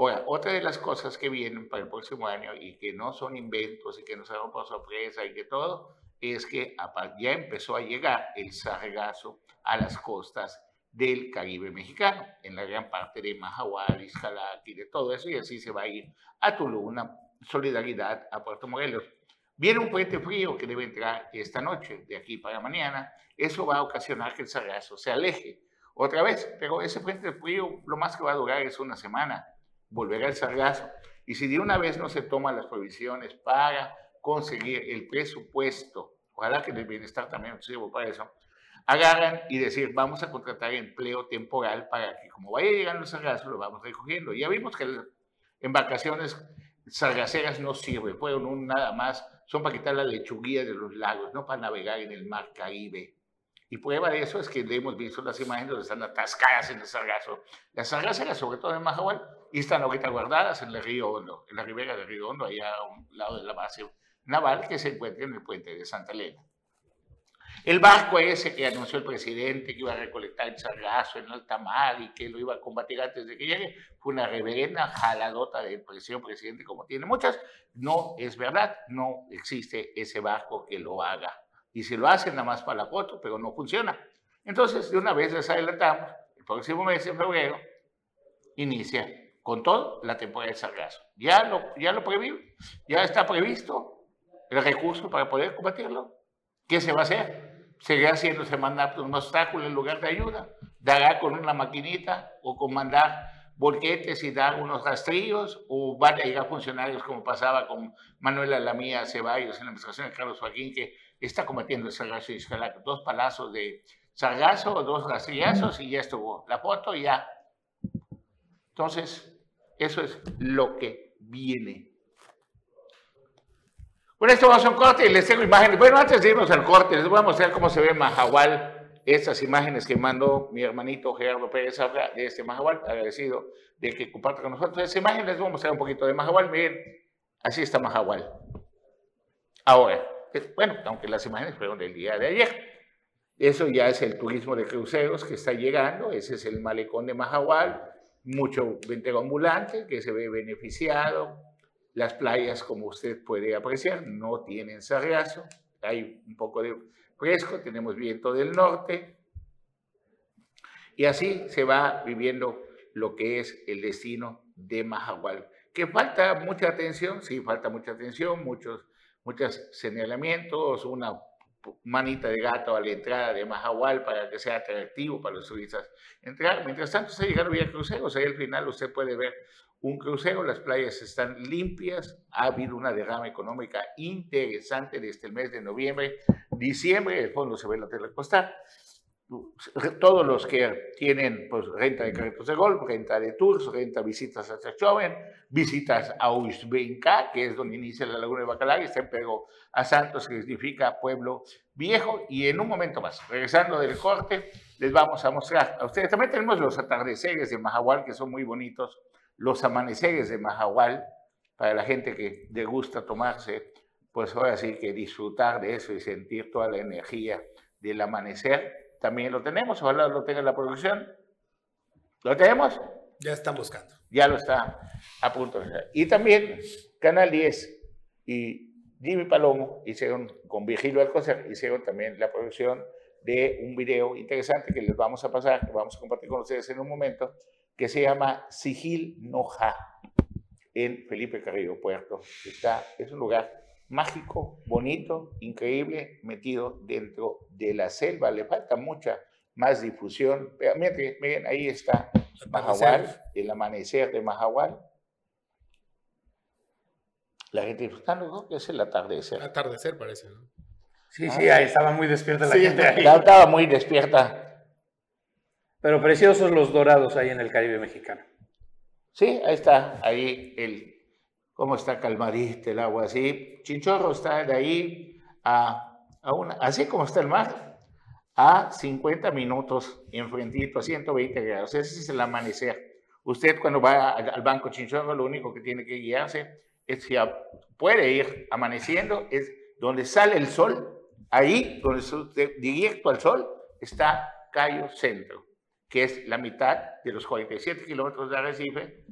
Speaker 1: Ahora, otra de las cosas que vienen para el próximo año y que no son inventos y que nos hagan por sorpresa y que todo, es que ya empezó a llegar el sargazo a las costas del Caribe mexicano, en la gran parte de Mahahual, y de todo eso, y así se va a ir a Tulum, una solidaridad a Puerto Morelos. Viene un puente frío que debe entrar esta noche, de aquí para mañana, eso va a ocasionar que el sargazo se aleje otra vez, pero ese puente frío lo más que va a durar es una semana, volverá el sargazo. Y si de una vez no se toman las provisiones para conseguir el presupuesto, ojalá que el bienestar también sirva para eso, agarran y decir, vamos a contratar empleo temporal para que como vaya llegando el sargazo, lo vamos recogiendo. Ya vimos que en vacaciones sargaceras no sirven, fueron un nada más, son para quitar la lechuguilla de los lagos, no para navegar en el mar Caribe. Y prueba de eso es que hemos visto las imágenes donde están atascadas en el sargazo. Las sargaceras, sobre todo en Mahahual, y están ahorita guardadas en el río Hondo, en la ribera del río Hondo, allá a un lado de la base naval que se encuentra en el puente de Santa Elena. El barco ese que anunció el presidente que iba a recolectar el sargazo en alta mar y que lo iba a combatir antes de que llegue, fue una reverenda jaladota del presidente como tiene muchas. No es verdad, no existe ese barco que lo haga. Y si lo hacen nada más para la foto, pero no funciona. Entonces, de una vez les adelantamos, el próximo mes, en febrero, inicia con todo la temporada de sargazo. Ya lo, ya lo previó, ya está previsto el recurso para poder combatirlo. ¿Qué se va a hacer? Seguirá haciéndose mandar un obstáculo en lugar de ayuda. Dará con una maquinita o con mandar volquetes y dar unos rastrillos o van a llegar funcionarios como pasaba con Manuela Lamía Ceballos en la administración de Carlos Joaquín que está cometiendo el sargazo y dos palazos de sargazo, dos rastrillazos y ya estuvo la foto ya. Entonces, eso es lo que viene bueno, esto vamos a un corte y les tengo imágenes. Bueno, antes de irnos al corte, les voy a mostrar cómo se ve Mahahual. Estas imágenes que mandó mi hermanito Gerardo Pérez de este Mahahual, agradecido de que comparta con nosotros esa imagen. Les voy a mostrar un poquito de Mahahual. Miren, así está Mahahual. Ahora, bueno, aunque las imágenes fueron del día de ayer. Eso ya es el turismo de cruceros que está llegando. Ese es el malecón de Mahahual. Mucho ventero ambulante que se ve beneficiado. Las playas, como usted puede apreciar, no tienen sargazo, hay un poco de fresco, tenemos viento del norte, y así se va viviendo lo que es el destino de Mahahual. Que falta mucha atención, sí, falta mucha atención, muchos, muchos señalamientos, una manita de gato a la entrada de Mahahual para que sea atractivo para los turistas entrar. Mientras tanto, se llegaron vía cruceros, ahí al final usted puede ver un crucero, las playas están limpias, ha habido una derrama económica interesante desde el mes de noviembre, diciembre, el fondo se ve en la tele costal. Todos los que tienen pues, renta de carritos de golf, renta de tours, renta visitas a Chachoven, visitas a Uxbenca, que es donde inicia la laguna de Bacalar, y está en a Santos, que significa pueblo viejo. Y en un momento más, regresando del corte, les vamos a mostrar a ustedes. También tenemos los atardeceres de Mahahual, que son muy bonitos los amaneceres de Mahahual, para la gente que le gusta tomarse, pues ahora sí que disfrutar de eso y sentir toda la energía del amanecer, también lo tenemos, ojalá lo tenga la producción. ¿Lo tenemos?
Speaker 2: Ya están buscando.
Speaker 1: Ya lo está a punto. Y también Canal 10 y Jimmy Palomo hicieron, con Vigilio Alcocer, hicieron también la producción de un video interesante que les vamos a pasar, que vamos a compartir con ustedes en un momento, que se llama Sigil Noja en Felipe Carrillo Puerto. Está, es un lugar mágico, bonito, increíble, metido dentro de la selva. Le falta mucha más difusión. Miren, miren ahí está Mahahual, el amanecer de Mahahual. La gente disfrutando, que es el atardecer.
Speaker 2: Atardecer parece, ¿no?
Speaker 3: Sí, sí, ahí estaba muy despierta la gente. Ahí.
Speaker 1: Estaba muy despierta
Speaker 3: Pero preciosos los dorados ahí en el Caribe mexicano.
Speaker 1: Sí, ahí está, ahí el, cómo está calmadito el agua, así. Chinchorro está de ahí a, a una, así como está el mar, a 50 minutos enfrentito, a 120 grados. Ese es el amanecer. Usted cuando va al Banco Chinchorro, lo único que tiene que guiarse es si puede ir amaneciendo, es donde sale el sol, ahí, donde usted directo al sol, está Cayo Centro, que es la mitad de los 47 kilómetros de Arrecife.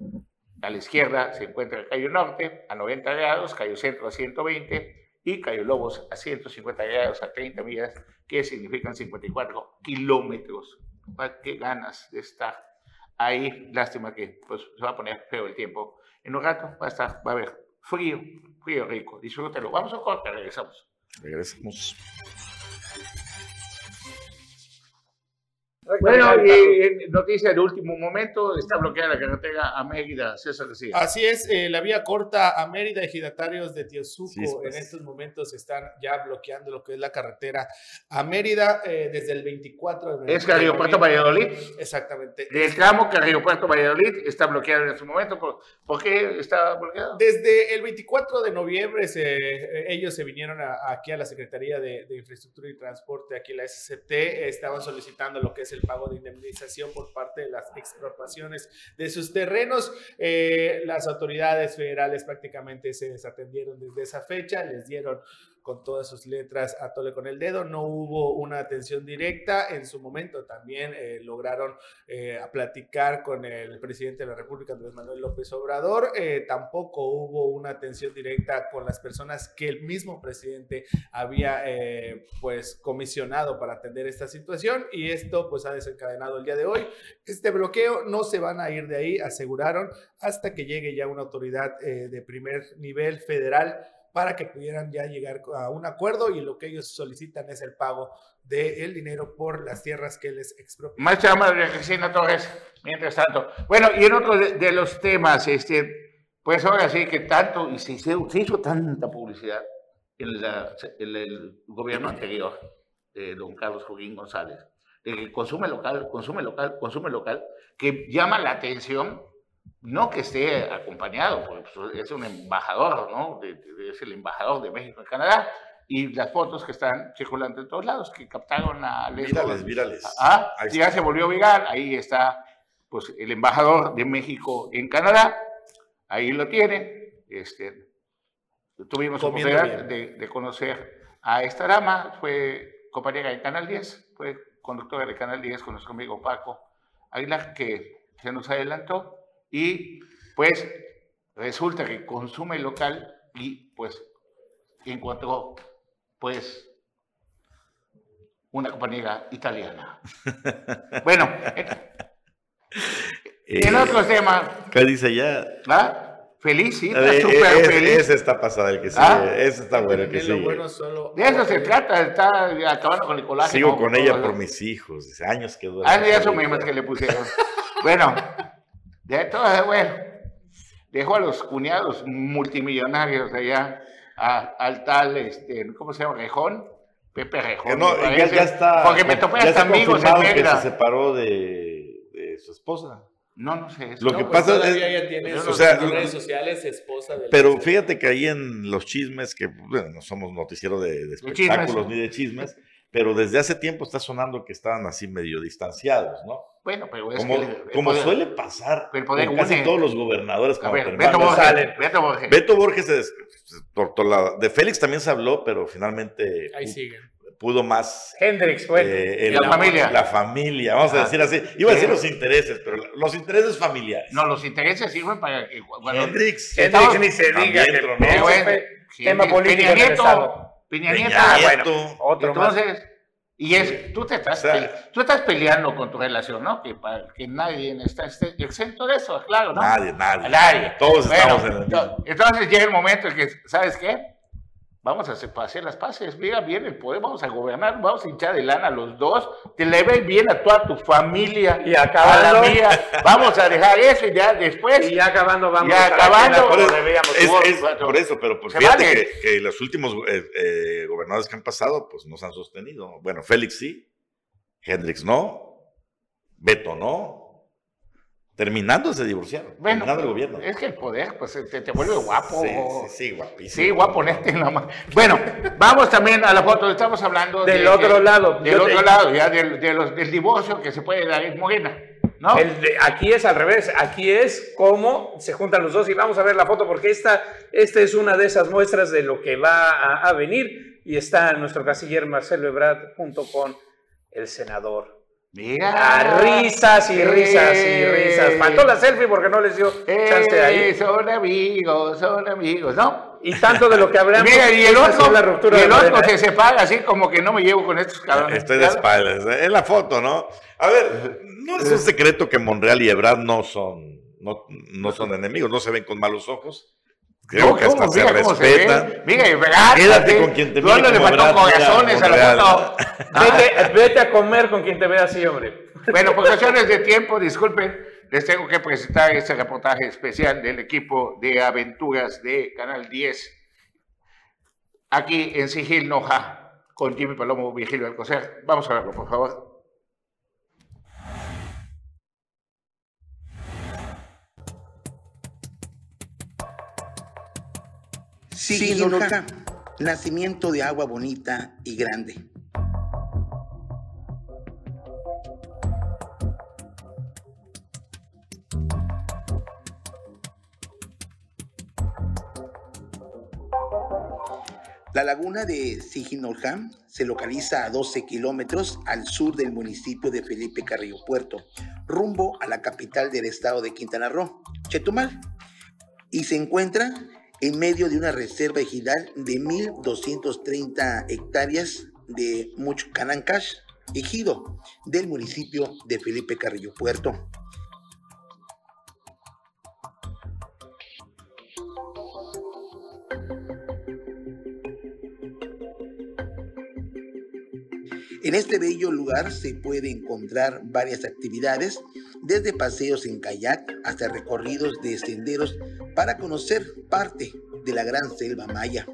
Speaker 1: A la izquierda se encuentra Cayo Norte a 90 grados, Cayo Centro a 120 y Cayo Lobos a 150 grados a 30 millas, que significan 54 kilómetros. ¿Qué ganas de estar ahí? Lástima que pues, se va a poner feo el tiempo. En un rato va a estar, va a haber frío, frío rico. Disfrútelo. Vamos a corte, regresamos.
Speaker 5: Regresamos.
Speaker 1: Bueno, y noticia de último momento, está bloqueada la carretera a Mérida, César decía.
Speaker 2: Así es, eh, la vía corta a Mérida, ejidatarios de Tiosuco
Speaker 5: Sí, pues.
Speaker 2: en estos momentos están ya bloqueando lo que es la carretera a Mérida eh, desde el 24 de
Speaker 1: Es Carrillo Puerto Valladolid.
Speaker 2: Exactamente.
Speaker 1: Del tramo Carrillo Puerto Valladolid está bloqueado en este momento. ¿Por, por qué está bloqueado?
Speaker 2: Desde el 24 de noviembre se- eh, ellos se vinieron a- aquí a la Secretaría de, de Infraestructura y Transporte, aquí la SCT, estaban solicitando lo que es el pago de indemnización por parte de las expropiaciones de sus terrenos. Eh, las autoridades federales prácticamente se desatendieron desde esa fecha, les dieron con todas sus letras a tole con el dedo, no hubo una atención directa, en su momento también eh, lograron eh, platicar con el presidente de la República, Andrés Manuel López Obrador. Eh, tampoco hubo una atención directa con las personas que el mismo presidente había eh, pues comisionado para atender esta situación y esto pues ha desencadenado el día de hoy. Este bloqueo no se van a ir de ahí, aseguraron, hasta que llegue ya una autoridad eh, de primer nivel federal para que pudieran ya llegar a un acuerdo y lo que ellos solicitan es el pago del dinero por las tierras que les expropian.
Speaker 1: Llama de Cristina Torres, mientras tanto. Bueno, y en otro de, de los temas, este, pues ahora sí que tanto, y se, se hizo tanta publicidad en, la- en el gobierno anterior de don Carlos Joaquín González, de que consume local, consume local, consume local, que llama la atención, no que esté acompañado, porque pues, es un embajador, ¿no? De- de- es el embajador de México en Canadá, y las fotos que están circulando en todos lados, que captaron a Leslie
Speaker 5: Virales, virales.
Speaker 1: Ah,
Speaker 5: Ahí
Speaker 1: ya se volvió viral. Ahí está, pues, el embajador de México en Canadá. Ahí lo tiene. Este, tuvimos la oportunidad de conocer a esta dama. Fue compañera de Canal 10, fue conductora de Canal 10 con nuestro amigo Paco Aguilar, que se nos adelantó. Y, pues, resulta que consume local y, pues, encontró, pues, una compañera italiana. Bueno, en, en
Speaker 5: Eh,
Speaker 1: otros temas,
Speaker 5: ¿Qué dice ya?
Speaker 1: ¿ah? Feliz, sí,
Speaker 5: A
Speaker 1: está
Speaker 5: ver,
Speaker 1: súper
Speaker 5: ese,
Speaker 1: feliz.
Speaker 5: ese está pasado, el que sigue.
Speaker 1: ¿Ah?
Speaker 5: Ese está bueno, el que sigue.
Speaker 2: bueno solo-
Speaker 1: De eso se trata, está acabando con el colágeno.
Speaker 5: Sigo con ella por
Speaker 1: eso.
Speaker 5: mis hijos. Dice, años que duele.
Speaker 1: Ah, ya son memes que le pusieron. Bueno, de todo, bueno, dejó a los cuñados multimillonarios allá, a- al tal, este, ¿cómo se llama? Rejón, Pepe Rejón.
Speaker 5: No, ya, ya está.
Speaker 1: Porque me topé
Speaker 5: ya
Speaker 1: hasta amigos en
Speaker 5: que se separó de, de su esposa.
Speaker 1: No, no sé. eso.
Speaker 5: Lo
Speaker 2: No,
Speaker 5: que
Speaker 2: pues
Speaker 5: pasa es-
Speaker 2: todavía ella tiene
Speaker 1: o
Speaker 5: sea,
Speaker 2: redes sociales, esposa del
Speaker 5: Pero fíjate que ahí en los chismes, que bueno, no somos noticiero de, de
Speaker 1: chismes.
Speaker 5: espectáculos ni de chismes, pero desde hace tiempo está sonando que estaban así medio distanciados, ¿no?
Speaker 1: Bueno, pero es
Speaker 5: Como,
Speaker 1: que... el- el
Speaker 5: como
Speaker 1: poder-
Speaker 5: suele pasar
Speaker 1: el poder
Speaker 5: con casi
Speaker 1: une.
Speaker 5: todos los gobernadores
Speaker 1: A
Speaker 5: como
Speaker 1: ver, Beto. Borges.
Speaker 3: salen.
Speaker 1: Beto Borges.
Speaker 5: Beto Borges se des- de Félix también se habló, pero finalmente
Speaker 2: Ahí
Speaker 5: pu-
Speaker 2: siguen.
Speaker 5: pudo más
Speaker 3: Hendrix, bueno.
Speaker 5: eh,
Speaker 1: La familia.
Speaker 5: La familia, vamos a
Speaker 1: Ah.
Speaker 5: decir así. Iba a decir los intereses, pero los intereses familiares.
Speaker 1: No, los intereses sirven para que... Bueno,
Speaker 5: Hendrix.
Speaker 3: Hendrix ni se diga que
Speaker 1: Eh,
Speaker 3: fue tema político
Speaker 1: Nieto. Peña
Speaker 5: Peña
Speaker 1: Nieto.
Speaker 3: Ah,
Speaker 5: Nieto.
Speaker 3: bueno, otro más.
Speaker 1: Entonces, y es, tú te estás,
Speaker 5: O sea-
Speaker 1: tú estás peleando con tu relación, ¿no? Que, para, que nadie está este- exento de eso, claro, ¿no?
Speaker 5: Nadie, nadie.
Speaker 1: Nadie.
Speaker 5: Todos
Speaker 1: Bueno,
Speaker 5: estamos en el mismo.
Speaker 1: to- Entonces llega el momento en que, ¿sabes qué? Vamos a hacer, las paces, mira bien el poder, vamos a gobernar, vamos a hinchar de lana a los dos, te le ve bien a toda tu familia,
Speaker 3: Y
Speaker 1: a
Speaker 3: acabando-
Speaker 1: la mía, vamos a dejar eso y ya después,
Speaker 3: Y ya acabando, vamos
Speaker 1: Ya
Speaker 3: a
Speaker 1: acabando.
Speaker 5: Por es-
Speaker 1: Por-
Speaker 5: es
Speaker 1: por-
Speaker 5: eso, pero pues
Speaker 1: Se
Speaker 5: fíjate
Speaker 1: vale.
Speaker 5: que, que los últimos eh, eh, gobernadores que han pasado, pues no se han sostenido. Bueno, Félix sí, Hendrix no, Beto, ¿no? Terminando se divorciaron.
Speaker 1: Bueno,
Speaker 5: terminando el gobierno.
Speaker 1: es que el poder, pues te, te vuelve guapo.
Speaker 5: Sí, sí, sí, guapísimo.
Speaker 1: Sí, voy a ponerte en la mano. Bueno, vamos también a la foto. Estamos hablando
Speaker 3: Del
Speaker 1: de-
Speaker 3: otro lado.
Speaker 1: Del
Speaker 3: Yo
Speaker 1: otro
Speaker 3: te-
Speaker 1: lado, ya del, de los- del divorcio que se puede dar en Morena. ¿no?
Speaker 3: El de- aquí es al revés, aquí es cómo se juntan los dos y vamos a ver la foto porque esta, esta es una de esas muestras de lo que va a, a venir y está nuestro canciller Marcelo Ebrard junto con el senador.
Speaker 1: Mira.
Speaker 3: Risas y risas y risas. Faltó la selfie porque no les dio chance
Speaker 1: Eh,
Speaker 3: ahí.
Speaker 1: son amigos, son amigos, ¿no?
Speaker 3: Y tanto de lo que hablamos.
Speaker 1: Mira, y el otro,
Speaker 3: la ruptura
Speaker 1: y el
Speaker 3: de
Speaker 1: otro se
Speaker 3: ¿eh?
Speaker 1: separa así como que no me llevo con estos cabrones.
Speaker 5: Estoy de espaldas. Es la foto, ¿no? A ver, no es un secreto que Monreal y Ebrard no son, no, no son enemigos, no se ven con malos ojos. Creo que hasta
Speaker 1: ¿Cómo?
Speaker 5: se respetan.
Speaker 1: ve. Mira.
Speaker 5: Quédate con quien te
Speaker 1: Tú
Speaker 5: mire
Speaker 1: le
Speaker 5: como
Speaker 1: faltó corazones a la
Speaker 5: Monreal.
Speaker 1: foto.
Speaker 3: Vete, vete a comer con quien te vea así, hombre.
Speaker 1: Bueno, por cuestiones de tiempo, disculpen, les tengo que presentar este reportaje especial del equipo de aventuras de Canal 10. Aquí en Sigil Noja, con Jimmy Palomo, Virgilio Alcocer. Vamos a verlo, por favor.
Speaker 7: Siginoloja, nacimiento de agua bonita y grande. La laguna de Siginoloja se localiza a 12 kilómetros al sur del municipio de Felipe Carrillo Puerto, rumbo a la capital del estado de Quintana Roo, Chetumal, y se encuentra en medio de una reserva ejidal de 1.230 hectáreas de Muchucanancash, ejido del municipio de Felipe Carrillo Puerto. En este bello lugar se puede encontrar varias actividades, desde paseos en kayak hasta recorridos de senderos para conocer parte de la gran selva maya.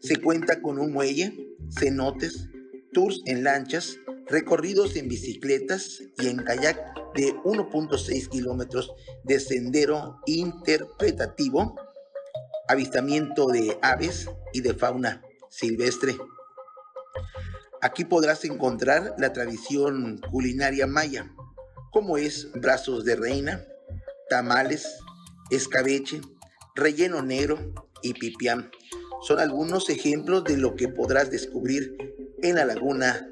Speaker 7: Se cuenta con un muelle, cenotes, tours en lanchas, recorridos en bicicletas y en kayak de 1.6 kilómetros de sendero interpretativo, avistamiento de aves y de fauna silvestre. Aquí podrás encontrar la tradición culinaria maya, como es brazos de reina, tamales, escabeche, relleno negro y pipián. Son algunos ejemplos de lo que podrás descubrir en la laguna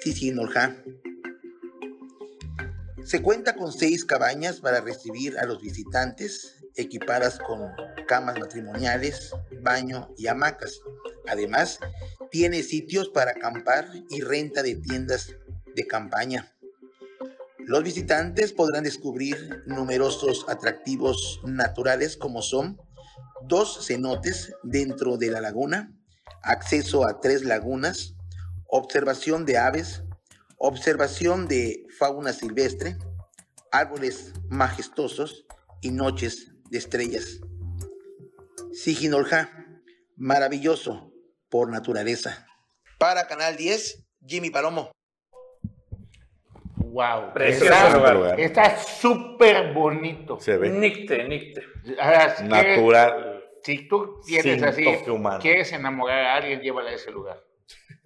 Speaker 7: Sisinolja. Se cuenta con seis cabañas para recibir a los visitantes, equipadas con camas matrimoniales, baño y hamacas. Además, tiene sitios para acampar y renta de tiendas de campaña. Los visitantes podrán descubrir numerosos atractivos naturales como son dos cenotes dentro de la laguna, acceso a tres lagunas, observación de aves, observación de fauna silvestre, árboles majestuosos y noches de estrellas. Siginolja, maravilloso por naturaleza. Para Canal 10, Jimmy Palomo.
Speaker 1: Wow.
Speaker 3: Precioso
Speaker 1: Está-
Speaker 3: lugar.
Speaker 1: Está súper bonito.
Speaker 5: Se ve
Speaker 3: Nicte, nicte.
Speaker 1: Ahora, si quieres-
Speaker 5: natural.
Speaker 1: Si tú tienes así,
Speaker 5: humano.
Speaker 1: quieres enamorar a alguien, llévala a ese lugar.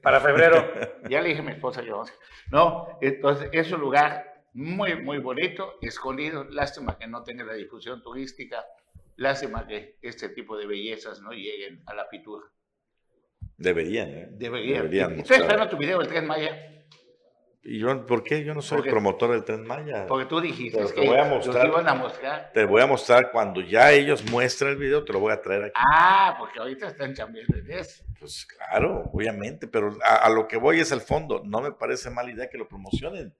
Speaker 3: Para febrero.
Speaker 1: Ya le dije a mi esposa que vamos. No, entonces es un lugar muy, muy bonito, escondido. Lástima que no tenga la difusión turística. Lástima que este tipo de bellezas no lleguen a la pintura.
Speaker 5: Deberían, ¿eh?
Speaker 1: Deberían.
Speaker 5: Deberían
Speaker 1: Estoy
Speaker 5: mostrar.
Speaker 1: esperando tu video del Tren Maya,
Speaker 5: ¿Y yo, por qué? Yo no soy
Speaker 1: Porque-
Speaker 5: promotor del Tren Maya.
Speaker 1: porque tú dijiste
Speaker 5: Pero te
Speaker 1: que
Speaker 5: voy a
Speaker 1: los
Speaker 5: mostrar.
Speaker 1: iban a mostrar.
Speaker 5: Te voy a mostrar cuando ya ellos muestren el video, te lo voy a traer aquí.
Speaker 1: Ah, porque ahorita están cambiando eso.
Speaker 5: Pues claro, obviamente, pero a, a lo que voy es al fondo. No me parece mala idea que lo promocionen.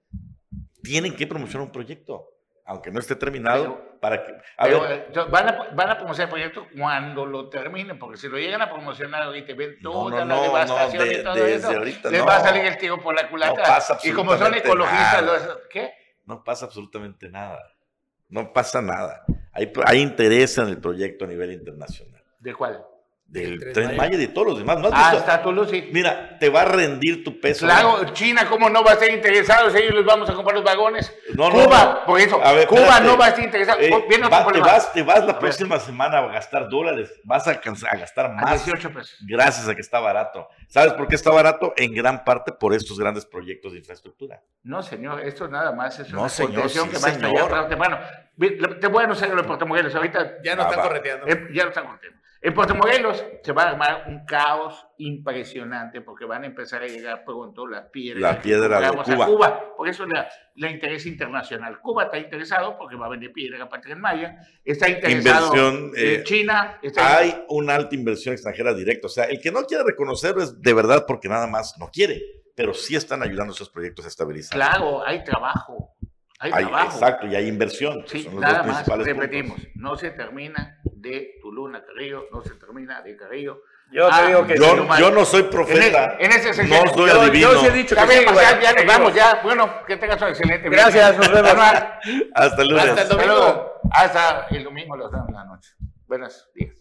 Speaker 5: Tienen que promocionar un proyecto, aunque no esté terminado,
Speaker 1: Pero-
Speaker 5: para que... A
Speaker 1: Pero,
Speaker 5: ver,
Speaker 1: eh, van, a, van a promocionar el proyecto cuando lo terminen, porque si lo llegan a promocionar ahorita ven toda
Speaker 5: no,
Speaker 1: la
Speaker 5: no,
Speaker 1: devastación
Speaker 5: no, de-
Speaker 1: y todo
Speaker 5: desde
Speaker 1: eso,
Speaker 5: ahorita
Speaker 1: les va a salir el tiro por la culata.
Speaker 5: No pasa
Speaker 1: y como son
Speaker 5: absolutamente
Speaker 1: ecologistas,
Speaker 5: nada.
Speaker 1: los- ¿qué?
Speaker 5: no pasa absolutamente nada. No pasa nada. Hay, hay interés en el proyecto a nivel internacional.
Speaker 1: ¿De cuál?
Speaker 5: Del
Speaker 2: Tren
Speaker 5: Tren
Speaker 2: Maya.
Speaker 5: Maya y de todos los demás. ¿No has visto?
Speaker 1: Hasta Toulouse, sí.
Speaker 5: Mira, te va a rendir tu peso.
Speaker 1: Claro, China, ¿cómo no va a estar interesado si ellos les vamos a comprar los vagones?
Speaker 5: No, no,
Speaker 1: Cuba,
Speaker 5: no.
Speaker 1: por eso,
Speaker 5: A ver,
Speaker 1: Cuba
Speaker 5: espérate.
Speaker 1: no va a estar interesado.
Speaker 5: Eh, va- te, vas, te vas la próxima semana a gastar dólares. Vas a, alcanzar- a gastar
Speaker 1: A
Speaker 5: más.
Speaker 1: 18 pesos.
Speaker 5: Gracias a que está barato. ¿Sabes por qué está barato? En gran parte por estos grandes proyectos de infraestructura.
Speaker 1: No, señor, esto nada más es
Speaker 5: No,
Speaker 1: una
Speaker 5: señor, sí,
Speaker 1: que va a estallar
Speaker 5: señor.
Speaker 1: tarde o temprano. Vi- Te voy a anunciar lo de Puerto Morelos. Ahorita
Speaker 2: Ya no
Speaker 5: Ah,
Speaker 2: están correteando.
Speaker 1: eh, ya no están contentos. En Puerto Morelos se va a armar un caos impresionante porque van a empezar a llegar pronto las piedras.
Speaker 5: La
Speaker 1: que
Speaker 5: piedra de
Speaker 1: compramos a
Speaker 5: Cuba.
Speaker 1: Cuba. Por eso la, la interés internacional. Cuba está interesado porque va a vender piedra aparte del Maya. Está interesado
Speaker 5: Inversión,
Speaker 1: eh, China. Está
Speaker 5: Hay una alta inversión extranjera directa. O sea, el que no quiere reconocerlo es de verdad porque nada más no quiere. Pero sí están ayudando esos proyectos a estabilizar.
Speaker 1: Claro, hay trabajo. Hay,
Speaker 5: Hay-
Speaker 1: trabajo.
Speaker 5: exacto, y hay inversión.
Speaker 1: Sí,
Speaker 5: son los
Speaker 1: nada
Speaker 5: dos
Speaker 1: más, repetimos,
Speaker 5: puntos.
Speaker 1: no se termina de Tulum a Carrillo, no se termina de Carrillo.
Speaker 3: Yo te
Speaker 1: Ah,
Speaker 3: digo que
Speaker 5: Yo,
Speaker 3: sí.
Speaker 5: yo no soy
Speaker 1: En,
Speaker 5: profeta.
Speaker 1: e- en ese
Speaker 5: no
Speaker 1: sentido.
Speaker 5: soy
Speaker 3: Yo-
Speaker 5: adivino.
Speaker 3: yo sí he dicho que sí, bueno,
Speaker 1: ya, nos vamos, ya. Bueno, que tengas un excelente
Speaker 3: Gracias, nos vemos.
Speaker 5: Hasta el lunes.
Speaker 2: Hasta el
Speaker 1: hasta
Speaker 2: domingo.
Speaker 1: luego. Hasta el domingo los damos en la noche. Buenos días.